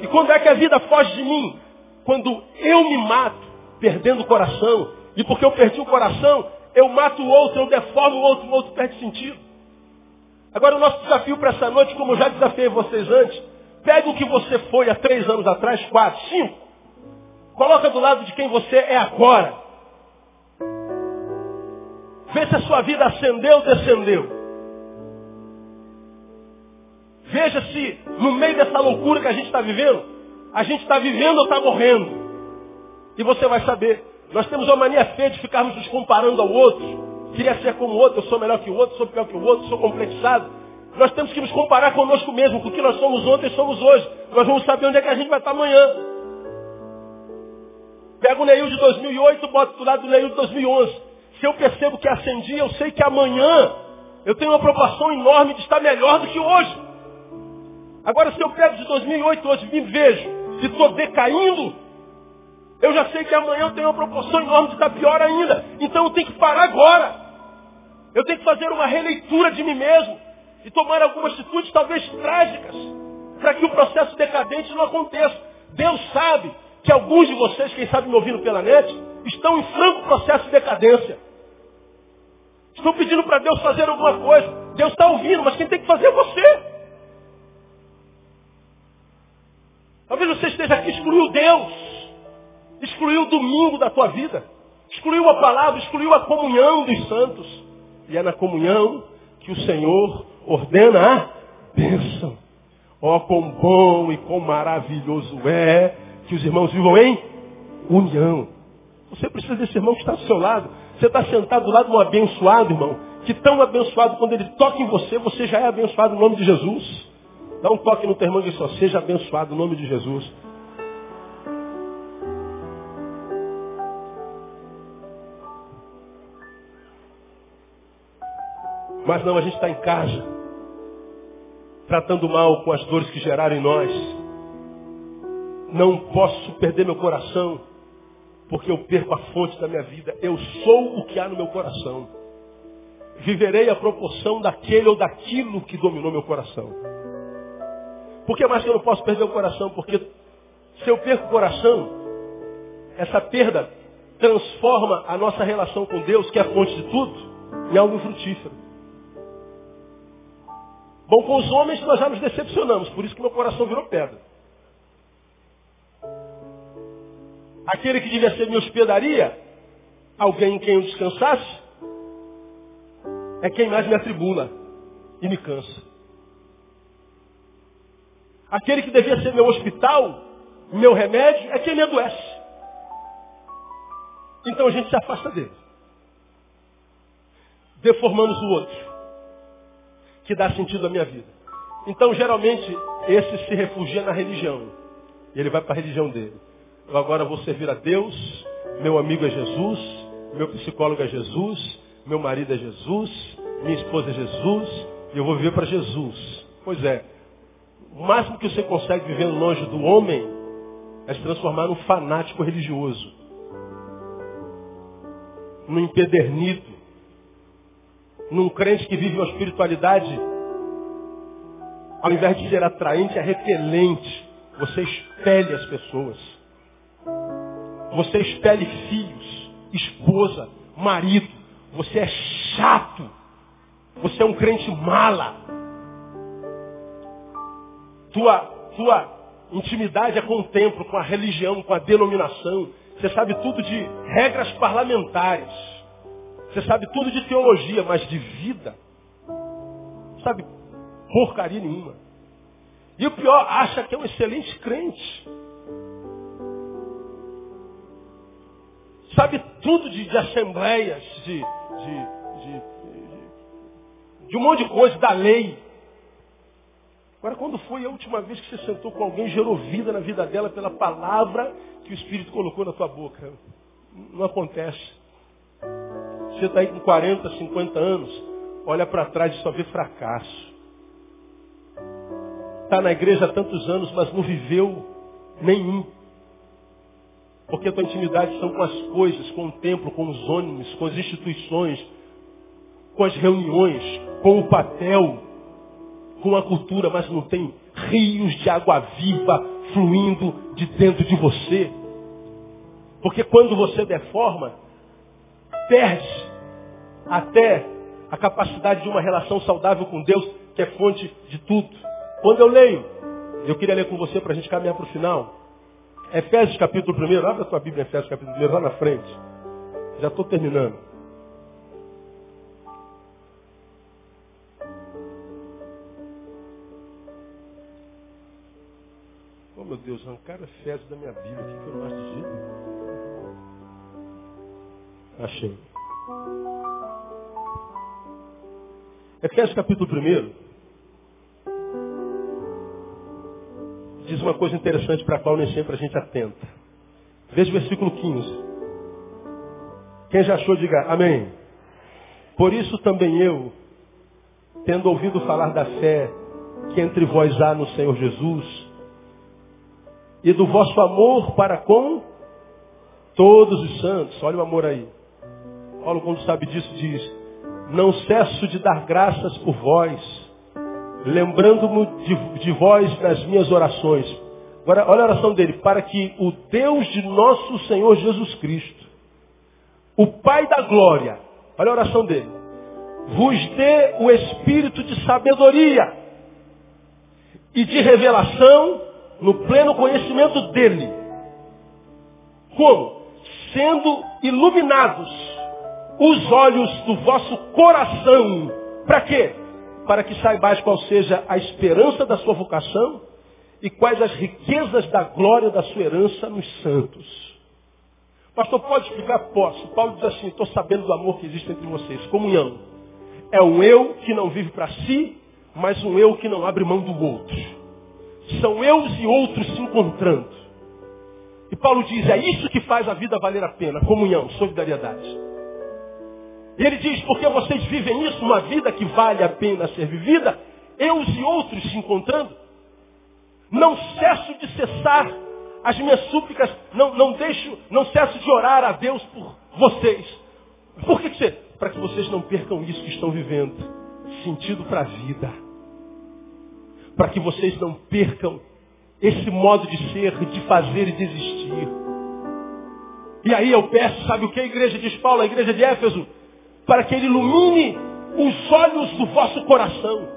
E quando é que a vida foge de mim? Quando eu me mato, perdendo o coração. E porque eu perdi o coração, eu mato o outro, eu deformo o outro, o outro perde sentido. Agora o nosso desafio para essa noite, como eu já desafiei vocês antes, Pega o que você foi há três anos atrás, quatro, cinco. Coloca do lado de quem você é agora. Vê se a sua vida ascendeu ou descendeu. Veja se no meio dessa loucura que a gente está vivendo, a gente está vivendo ou está morrendo. E você vai saber. Nós temos uma mania feia de ficarmos nos comparando ao outro. Queria ser como o outro, eu sou melhor que o outro, sou pior que o outro, sou complexado. Nós temos que nos comparar conosco mesmo, porque nós somos ontem somos hoje. Nós vamos saber onde é que a gente vai estar amanhã. Pega o Neil de 2008, bota do lado do Neil de 2011. Se eu percebo que acendi, eu sei que amanhã eu tenho uma proporção enorme de estar melhor do que hoje. Agora, se eu pego de 2008 hoje me vejo e estou decaindo, eu já sei que amanhã eu tenho uma proporção enorme de estar pior ainda. Então eu tenho que parar agora. Eu tenho que fazer uma releitura de mim mesmo e tomar algumas atitudes talvez trágicas para que o processo decadente não aconteça. Deus sabe que alguns de vocês, quem sabe me ouvindo pela net, estão em franco processo de decadência. Estão pedindo para Deus fazer alguma coisa. Deus está ouvindo, mas quem tem que fazer é você. Talvez você esteja aqui excluiu Deus. Excluiu o domingo da tua vida. Excluiu a palavra, excluiu a comunhão dos santos. E é na comunhão que o Senhor ordena a bênção. Ó, oh, quão bom e quão maravilhoso é que os irmãos vivam em união. Você precisa desse irmão que está do seu lado. Você está sentado do lado de um abençoado, irmão. Que tão abençoado, quando ele toca em você, você já é abençoado no nome de Jesus. Dá um toque no teu irmão e diz só, seja abençoado no nome de Jesus. Mas não, a gente está em casa, tratando mal com as dores que geraram em nós. Não posso perder meu coração, porque eu perco a fonte da minha vida. Eu sou o que há no meu coração. Viverei a proporção daquele ou daquilo que dominou meu coração. Por que mais que eu não posso perder o coração? Porque se eu perco o coração, essa perda transforma a nossa relação com Deus, que é a fonte de tudo, em algo frutífero. Bom, com os homens nós já nos decepcionamos, por isso que meu coração virou pedra. Aquele que devia ser minha hospedaria, alguém em quem eu descansasse, é quem mais me atribula e me cansa. Aquele que devia ser meu hospital, meu remédio, é quem me adoece. Então a gente se afasta dele. Deformamos o outro que dá sentido à minha vida. Então, geralmente, esse se refugia na religião. E ele vai para a religião dele. Eu agora vou servir a Deus, meu amigo é Jesus, meu psicólogo é Jesus, meu marido é Jesus, minha esposa é Jesus, e eu vou viver para Jesus. Pois é, o máximo que você consegue vivendo longe do homem é se transformar num fanático religioso. Num empedernido, num crente que vive uma espiritualidade, ao invés de ser atraente, é repelente. Você expele as pessoas. Você expele filhos, esposa, marido. Você é chato. Você é um crente mala. Tua, tua intimidade é com o templo, com a religião, com a denominação. Você sabe tudo de regras parlamentares. Você sabe tudo de teologia, mas de vida, sabe porcaria nenhuma. E o pior, acha que é um excelente crente. Sabe tudo de, de assembleias, de, de, de, um monte de coisa, da lei. Agora, quando foi a última vez que você sentou com alguém, gerou vida na vida dela pela palavra que o Espírito colocou na tua boca? Não acontece. Você está aí com 40, 50 anos, olha para trás e só vê fracasso. Está na igreja há tantos anos, mas não viveu nenhum. Porque a tua intimidade são com as coisas, com o templo, com os ônibus, com as instituições, com as reuniões, com o papel, com a cultura, mas não tem rios de água viva fluindo de dentro de você. Porque quando você deforma, perde até a capacidade de uma relação saudável com Deus, que é fonte de tudo. Quando eu leio, eu queria ler com você para a gente caminhar para o final. Efésios capítulo 1, abre a tua Bíblia, Efésios capítulo 1, lá na frente. Já estou terminando. meu Deus, arrancaram Efésios da minha Bíblia. O que eu não acho de jeito? Achei. Efésios capítulo 1 diz uma coisa interessante para a qual nem sempre a gente atenta. Veja o versículo 15. Quem já achou, diga amém. Por isso também eu, tendo ouvido falar da fé que entre vós há no Senhor Jesus, e do vosso amor para com todos os santos. Olha o amor aí. Paulo, quando sabe disso, diz: Não cesso de dar graças por vós, lembrando-me de, de vós nas minhas orações. Agora, olha a oração dele: Para que o Deus de nosso Senhor Jesus Cristo, o Pai da glória, olha a oração dele, vos dê o espírito de sabedoria e de revelação no pleno conhecimento dele. Como? Sendo iluminados os olhos do vosso coração. Para quê? Para que saibais qual seja a esperança da sua vocação e quais as riquezas da glória da sua herança nos santos. Pastor, pode explicar? Posso. Paulo diz assim, estou sabendo do amor que existe entre vocês. Comunhão. É um eu que não vive para si, mas um eu que não abre mão do outro. São eus e outros se encontrando. E Paulo diz, é isso que faz a vida valer a pena. Comunhão, solidariedade. E ele diz, porque vocês vivem isso, uma vida que vale a pena ser vivida, eus e outros se encontrando. Não cesso de cessar as minhas súplicas, não, não deixo, não cesso de orar a Deus por vocês. Por que, que você? Para que vocês não percam isso que estão vivendo. Sentido para a vida para que vocês não percam esse modo de ser, de fazer e de existir. E aí eu peço, sabe o que a igreja diz Paulo, a igreja de Éfeso? Para que ele ilumine os olhos do vosso coração,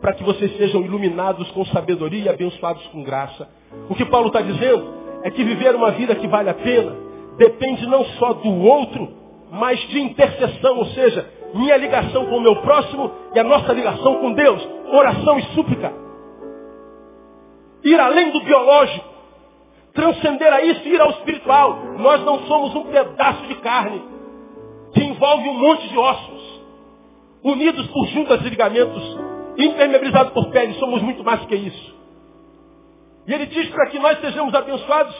para que vocês sejam iluminados com sabedoria e abençoados com graça. O que Paulo está dizendo é que viver uma vida que vale a pena depende não só do outro, mas de intercessão, ou seja, minha ligação com o meu próximo e a nossa ligação com Deus. Oração e súplica. Ir além do biológico. Transcender a isso e ir ao espiritual. Nós não somos um pedaço de carne que envolve um monte de ossos. Unidos por juntas e ligamentos. Impermeabilizados por pele. Somos muito mais que isso. E ele diz para que nós sejamos abençoados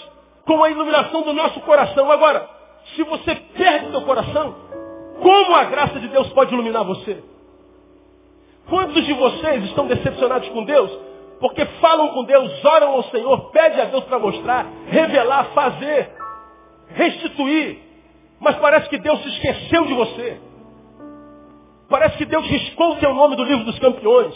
com a iluminação do nosso coração. Agora, se você perde seu coração, como a graça de Deus pode iluminar você? Quantos de vocês estão decepcionados com Deus? Porque falam com Deus, oram ao Senhor, pedem a Deus para mostrar, revelar, fazer, restituir. Mas parece que Deus se esqueceu de você. Parece que Deus riscou o seu nome do livro dos campeões.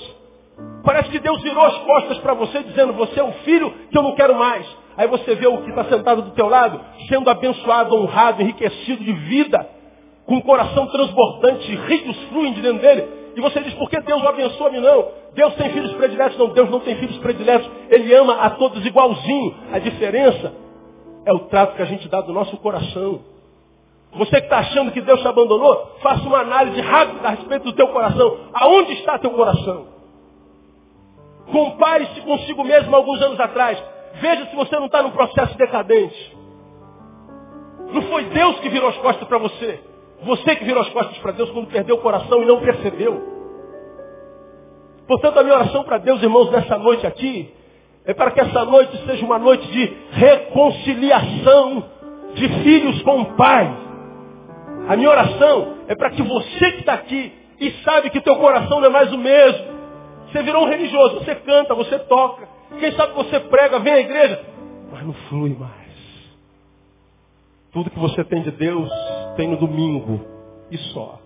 Parece que Deus virou as costas para você dizendo, você é um filho que eu não quero mais. Aí você vê o que está sentado do teu lado, sendo abençoado, honrado, enriquecido de vida com um coração transbordante, rios fluem de dentro dele. E você diz, por que Deus não abençoa-me não? Deus tem filhos prediletos? Não, Deus não tem filhos prediletos. Ele ama a todos igualzinho. A diferença é o trato que a gente dá do nosso coração. Você que está achando que Deus te abandonou, faça uma análise rápida a respeito do teu coração. Aonde está teu coração? Compare-se consigo mesmo alguns anos atrás. Veja se você não está num processo decadente. Não foi Deus que virou as costas para você. Você que virou as costas para Deus quando perdeu o coração e não percebeu. Portanto, a minha oração para Deus, irmãos, nessa noite aqui, é para que essa noite seja uma noite de reconciliação de filhos com o Pai. A minha oração é para que você que está aqui e sabe que teu coração não é mais o mesmo. Você virou um religioso, você canta, você toca. Quem sabe você prega, vem à igreja, mas não flui mais. Tudo que você tem de Deus tem no domingo e só.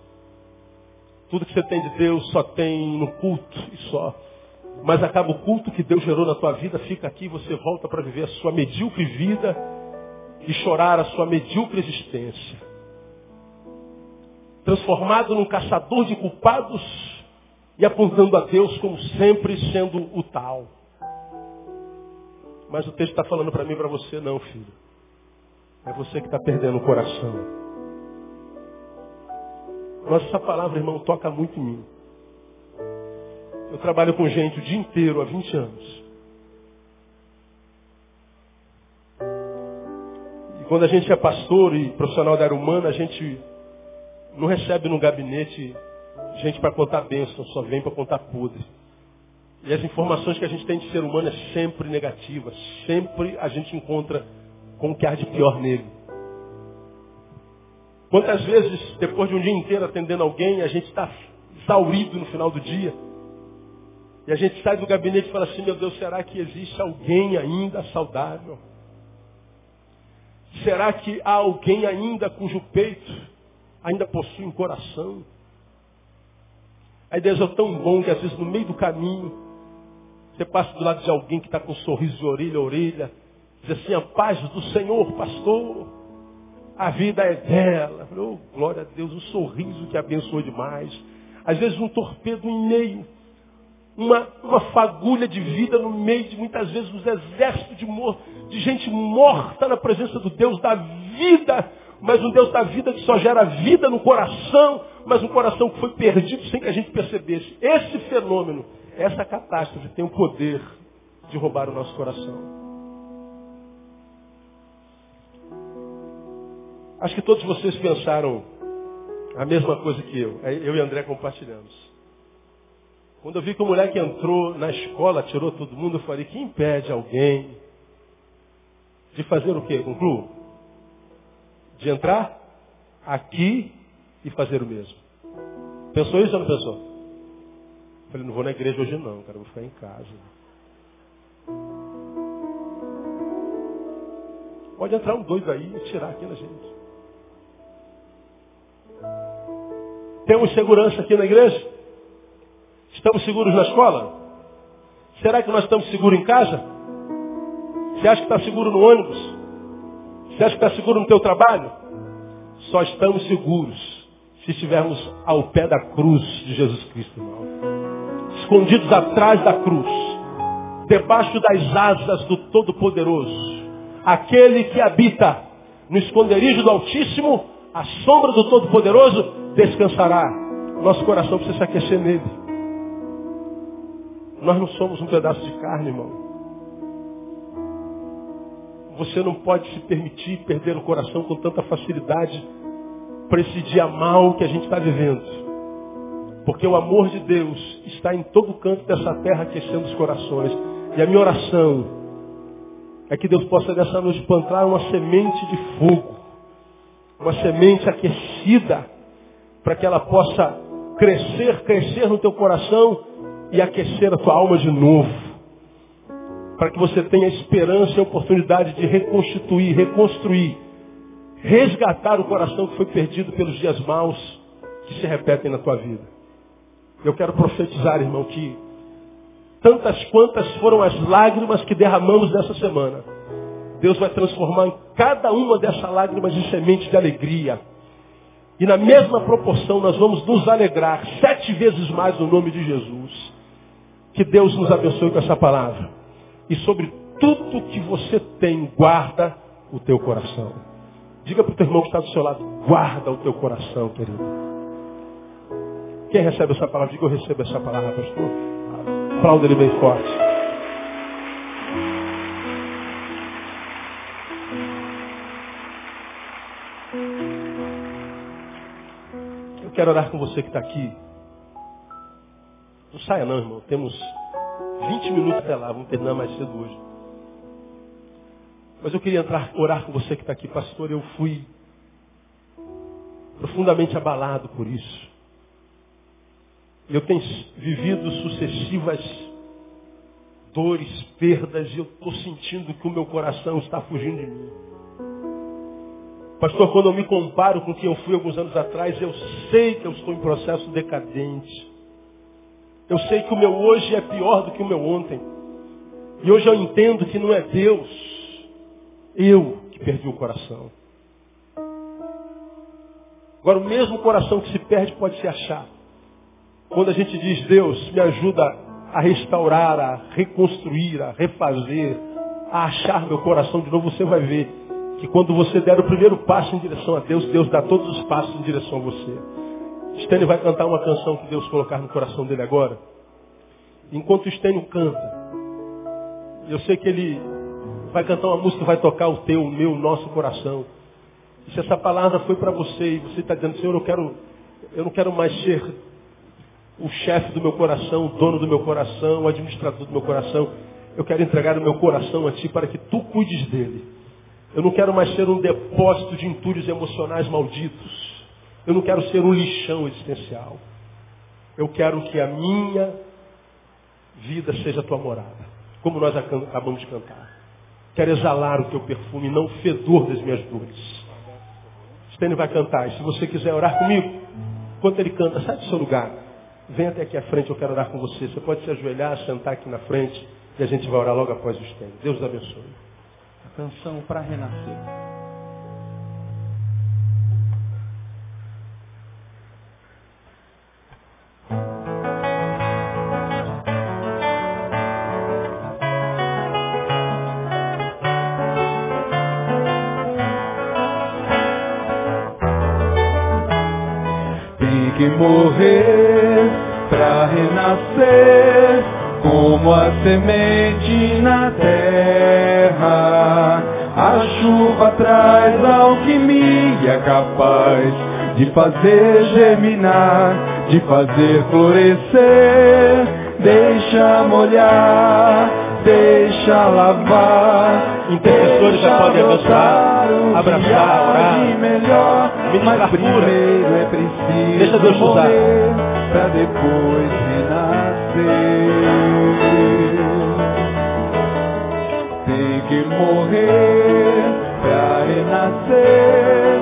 Tudo que você tem de Deus só tem no culto e só. Mas acaba o culto que Deus gerou na tua vida, fica aqui, você volta para viver a sua medíocre vida e chorar a sua medíocre existência. Transformado num caçador de culpados e apontando a Deus como sempre sendo o tal. Mas o texto está falando para mim e para você, não, filho. É você que está perdendo o coração. Mas essa palavra, irmão, toca muito em mim. Eu trabalho com gente o dia inteiro, há 20 anos. Quando a gente é pastor e profissional da área humana, a gente não recebe no gabinete gente para contar bênção, só vem para contar podre. E as informações que a gente tem de ser humano é sempre negativa. Sempre a gente encontra com o que há de pior nele. Quantas vezes, depois de um dia inteiro atendendo alguém, a gente está exaurido no final do dia. E a gente sai do gabinete e fala assim, meu Deus, será que existe alguém ainda saudável? Será que há alguém ainda cujo peito ainda possui um coração? Aí Deus é tão bom que às vezes no meio do caminho, você passa do lado de alguém que está com um sorriso de orelha a orelha, diz assim, a paz do Senhor, pastor, a vida é dela. Oh, glória a Deus, um sorriso que abençoou demais. Às vezes um torpedo em meio, uma, uma fagulha de vida no meio de muitas vezes os exércitos de, de gente morta na presença do Deus da vida, mas um Deus da vida que só gera vida no coração, mas um coração que foi perdido sem que a gente percebesse. Esse fenômeno, essa catástrofe tem o poder de roubar o nosso coração. Acho que todos vocês pensaram a mesma coisa que eu. Eu e André compartilhamos. Quando eu vi que o moleque entrou na escola, tirou todo mundo, eu falei, que impede alguém de fazer o quê? Concluo. De entrar aqui e fazer o mesmo. Pensou isso ou não pensou? Eu falei, não vou na igreja hoje não, cara, vou ficar em casa. Pode entrar um doido aí e tirar aqui na gente. Temos segurança aqui na igreja? Estamos seguros na escola? Será que nós estamos seguros em casa? Você acha que está seguro no ônibus? Você acha que está seguro no teu trabalho? Só estamos seguros se estivermos ao pé da cruz de Jesus Cristo, irmão. Escondidos atrás da cruz, debaixo das asas do Todo-Poderoso, aquele que habita no esconderijo do Altíssimo, a sombra do Todo-Poderoso descansará. Nosso coração precisa se aquecer nele. Nós não somos um pedaço de carne, irmão. Você não pode se permitir perder o coração com tanta facilidade para esse dia mal que a gente está vivendo. Porque o amor de Deus está em todo canto dessa terra aquecendo os corações. E a minha oração é que Deus possa nessa noite plantar uma semente de fogo, uma semente aquecida, para que ela possa crescer, crescer no teu coração e aquecer a tua alma de novo. Para que você tenha esperança e oportunidade de reconstituir, reconstruir, resgatar o coração que foi perdido pelos dias maus que se repetem na tua vida. Eu quero profetizar, irmão, que tantas quantas foram as lágrimas que derramamos nessa semana, Deus vai transformar em cada uma dessas lágrimas em semente de alegria. E na mesma proporção nós vamos nos alegrar sete vezes mais no nome de Jesus. Que Deus nos abençoe com essa palavra. E sobre tudo que você tem, guarda o teu coração. Diga para o teu irmão que está do seu lado, guarda o teu coração, querido. Quem recebe essa palavra? Diga, eu recebo essa palavra, pastor. Aplauda ele bem forte. Eu quero orar com você que está aqui. Não saia não, irmão. Temos 20 minutos até lá. Vamos terminar mais cedo hoje. Mas eu queria entrar, orar com você que está aqui, pastor. Eu fui profundamente abalado por isso. Eu tenho vivido sucessivas dores, perdas, e eu estou sentindo que o meu coração está fugindo de mim. Pastor, quando eu me comparo com quem eu fui alguns anos atrás, eu sei que eu estou em processo decadente. Eu sei que o meu hoje é pior do que o meu ontem. E hoje eu entendo que não é Deus, eu que perdi o coração. Agora, o mesmo coração que se perde pode se achar. Quando a gente diz, Deus, me ajuda a restaurar, a reconstruir, a refazer, a achar meu coração de novo, você vai ver que quando você der o primeiro passo em direção a Deus, Deus dá todos os passos em direção a você. Stênio vai cantar uma canção que Deus colocar no coração dele agora. Enquanto o Stênio canta, eu sei que ele vai cantar uma música que vai tocar o teu, o meu, o nosso coração. E se essa palavra foi para você e você está dizendo, Senhor, eu quero, eu não quero mais ser o chefe do meu coração, o dono do meu coração, o administrador do meu coração. Eu quero entregar o meu coração a Ti para que Tu cuides dele. Eu não quero mais ser um depósito de entulhos emocionais malditos. Eu não quero ser um lixão existencial. Eu quero que a minha vida seja a tua morada. Como nós acabamos de cantar. Quero exalar o teu perfume, não o fedor das minhas dores. Stênio vai cantar. E se você quiser orar comigo, enquanto ele canta, sai do seu lugar. Vem até aqui à frente, eu quero orar com você. Você pode se ajoelhar, sentar aqui na frente e a gente vai orar logo após o Stênio. Deus abençoe. A canção para renascer. Capaz de fazer germinar, de fazer florescer. Deixa molhar, deixa lavar. Intercessores já podem avançar, abraçar, orar, melhor, ministrar cura. é preciso Deixa Deus usar. para depois renascer. Tem que morrer para renascer,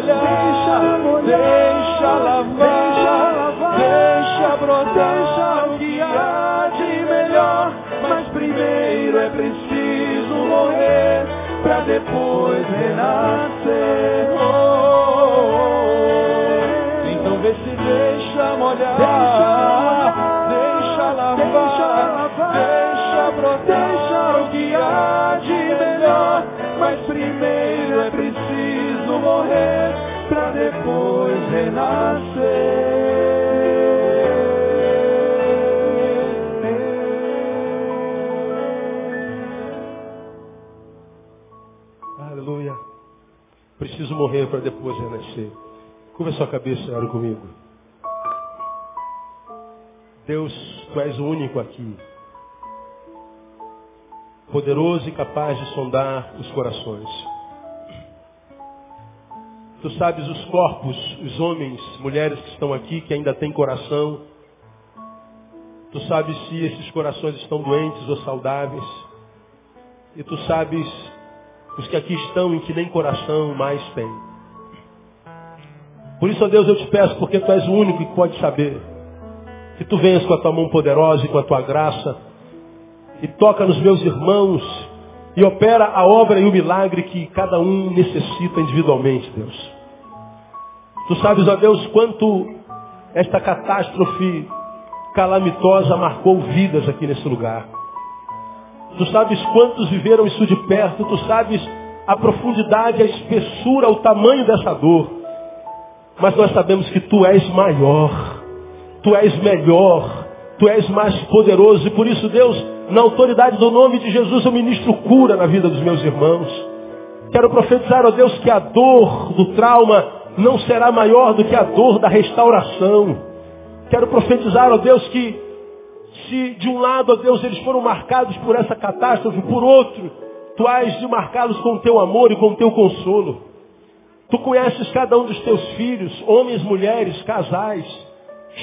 deixa molhar, deixa, lavar, deixa, brotar. O que há de melhor. Mas primeiro é preciso morrer pra depois renascer. Oh, oh, oh. Então vê se deixa molhar, deixa, lavar, deixa, brotar. O que há de melhor. Mas primeiro é preciso morrer pra depois renascer. Aleluia. Preciso morrer para depois renascer. Curva sua cabeça ore comigo. Deus, Tu és o único aqui. Poderoso e capaz de sondar os corações. Tu sabes os corpos, os homens, mulheres que estão aqui, que ainda têm coração. Tu sabes se esses corações estão doentes ou saudáveis. E tu sabes os que aqui estão e que nem coração mais têm. Por isso, ó Deus, eu te peço, porque tu és o único que pode saber, que tu venhas com a tua mão poderosa e com a tua graça, e toca nos meus irmãos, e opera a obra e o milagre que cada um necessita individualmente, Deus. Tu sabes, ó Deus, quanto esta catástrofe calamitosa marcou vidas aqui nesse lugar. Tu sabes quantos viveram isso de perto, tu sabes a profundidade, a espessura, o tamanho dessa dor. Mas nós sabemos que tu és maior, tu és melhor, tu és mais poderoso. E por isso, Deus, na autoridade do nome de Jesus, eu ministro cura na vida dos meus irmãos. Quero profetizar, ó Deus, que a dor do trauma não será maior do que a dor da restauração. Quero profetizar, ó Deus, que se de um lado, ó Deus, eles foram marcados por essa catástrofe, por outro, tu has de marcá-los com o teu amor e com o teu consolo. Tu conheces cada um dos teus filhos, homens, mulheres, casais,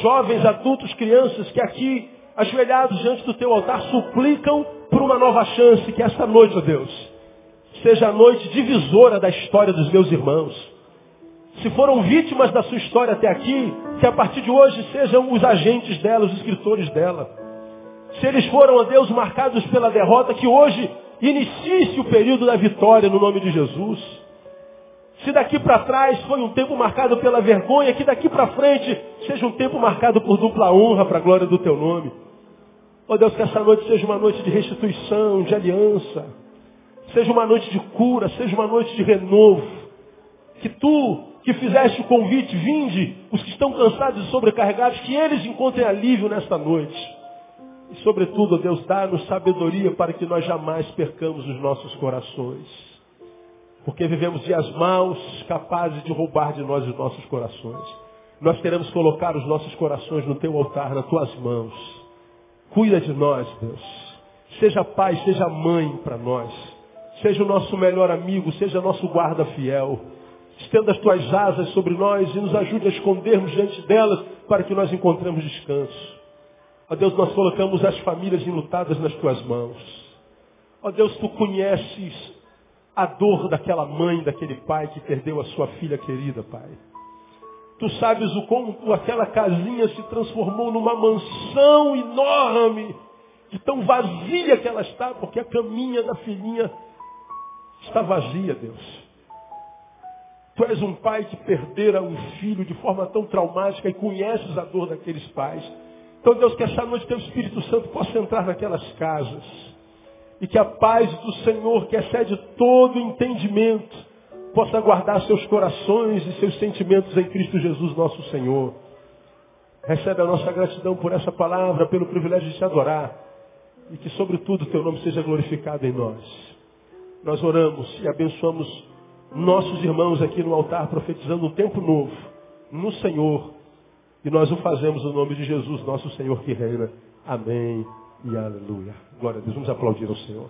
jovens, adultos, crianças que aqui, ajoelhados diante do teu altar, suplicam por uma nova chance, que esta noite, ó Deus, seja a noite divisora da história dos meus irmãos. Se foram vítimas da sua história até aqui, que a partir de hoje sejam os agentes dela, os escritores dela. Se eles foram, ó Deus, marcados pela derrota, que hoje inicie-se o período da vitória no nome de Jesus. Se daqui para trás foi um tempo marcado pela vergonha, que daqui para frente seja um tempo marcado por dupla honra para a glória do teu nome. Ó Deus, que essa noite seja uma noite de restituição, de aliança. Seja uma noite de cura, seja uma noite de renovo. Que tu, que fizeste o convite, vinde, os que estão cansados e sobrecarregados, que eles encontrem alívio nesta noite. E sobretudo, Deus, dá-nos sabedoria para que nós jamais percamos os nossos corações. Porque vivemos dias maus, capazes de roubar de nós os nossos corações. Nós queremos colocar os nossos corações no teu altar, nas tuas mãos. Cuida de nós, Deus. Seja pai, seja mãe para nós. Seja o nosso melhor amigo, seja nosso guarda fiel. Estenda as tuas asas sobre nós e nos ajude a escondermos diante delas para que nós encontremos descanso. Ó Deus, nós colocamos as famílias enlutadas nas tuas mãos. Ó Deus, tu conheces a dor daquela mãe, daquele pai que perdeu a sua filha querida, Pai. Tu sabes o como aquela casinha se transformou numa mansão enorme, de tão vazia que ela está, porque a caminha da filhinha está vazia, Deus. Tu és um pai que perdera um filho de forma tão traumática e conheces a dor daqueles pais. Então, Deus, que essa noite teu Espírito Santo possa entrar naquelas casas. E que a paz do Senhor, que excede todo entendimento, possa guardar seus corações e seus sentimentos em Cristo Jesus, nosso Senhor. Recebe a nossa gratidão por essa palavra, pelo privilégio de te adorar. E que, sobretudo, teu nome seja glorificado em nós. Nós oramos e abençoamos nossos irmãos aqui no altar, profetizando um tempo novo no Senhor e nós o fazemos no nome de Jesus, nosso Senhor que reina. Amém e aleluia. Glória a Deus. Vamos aplaudir ao Senhor.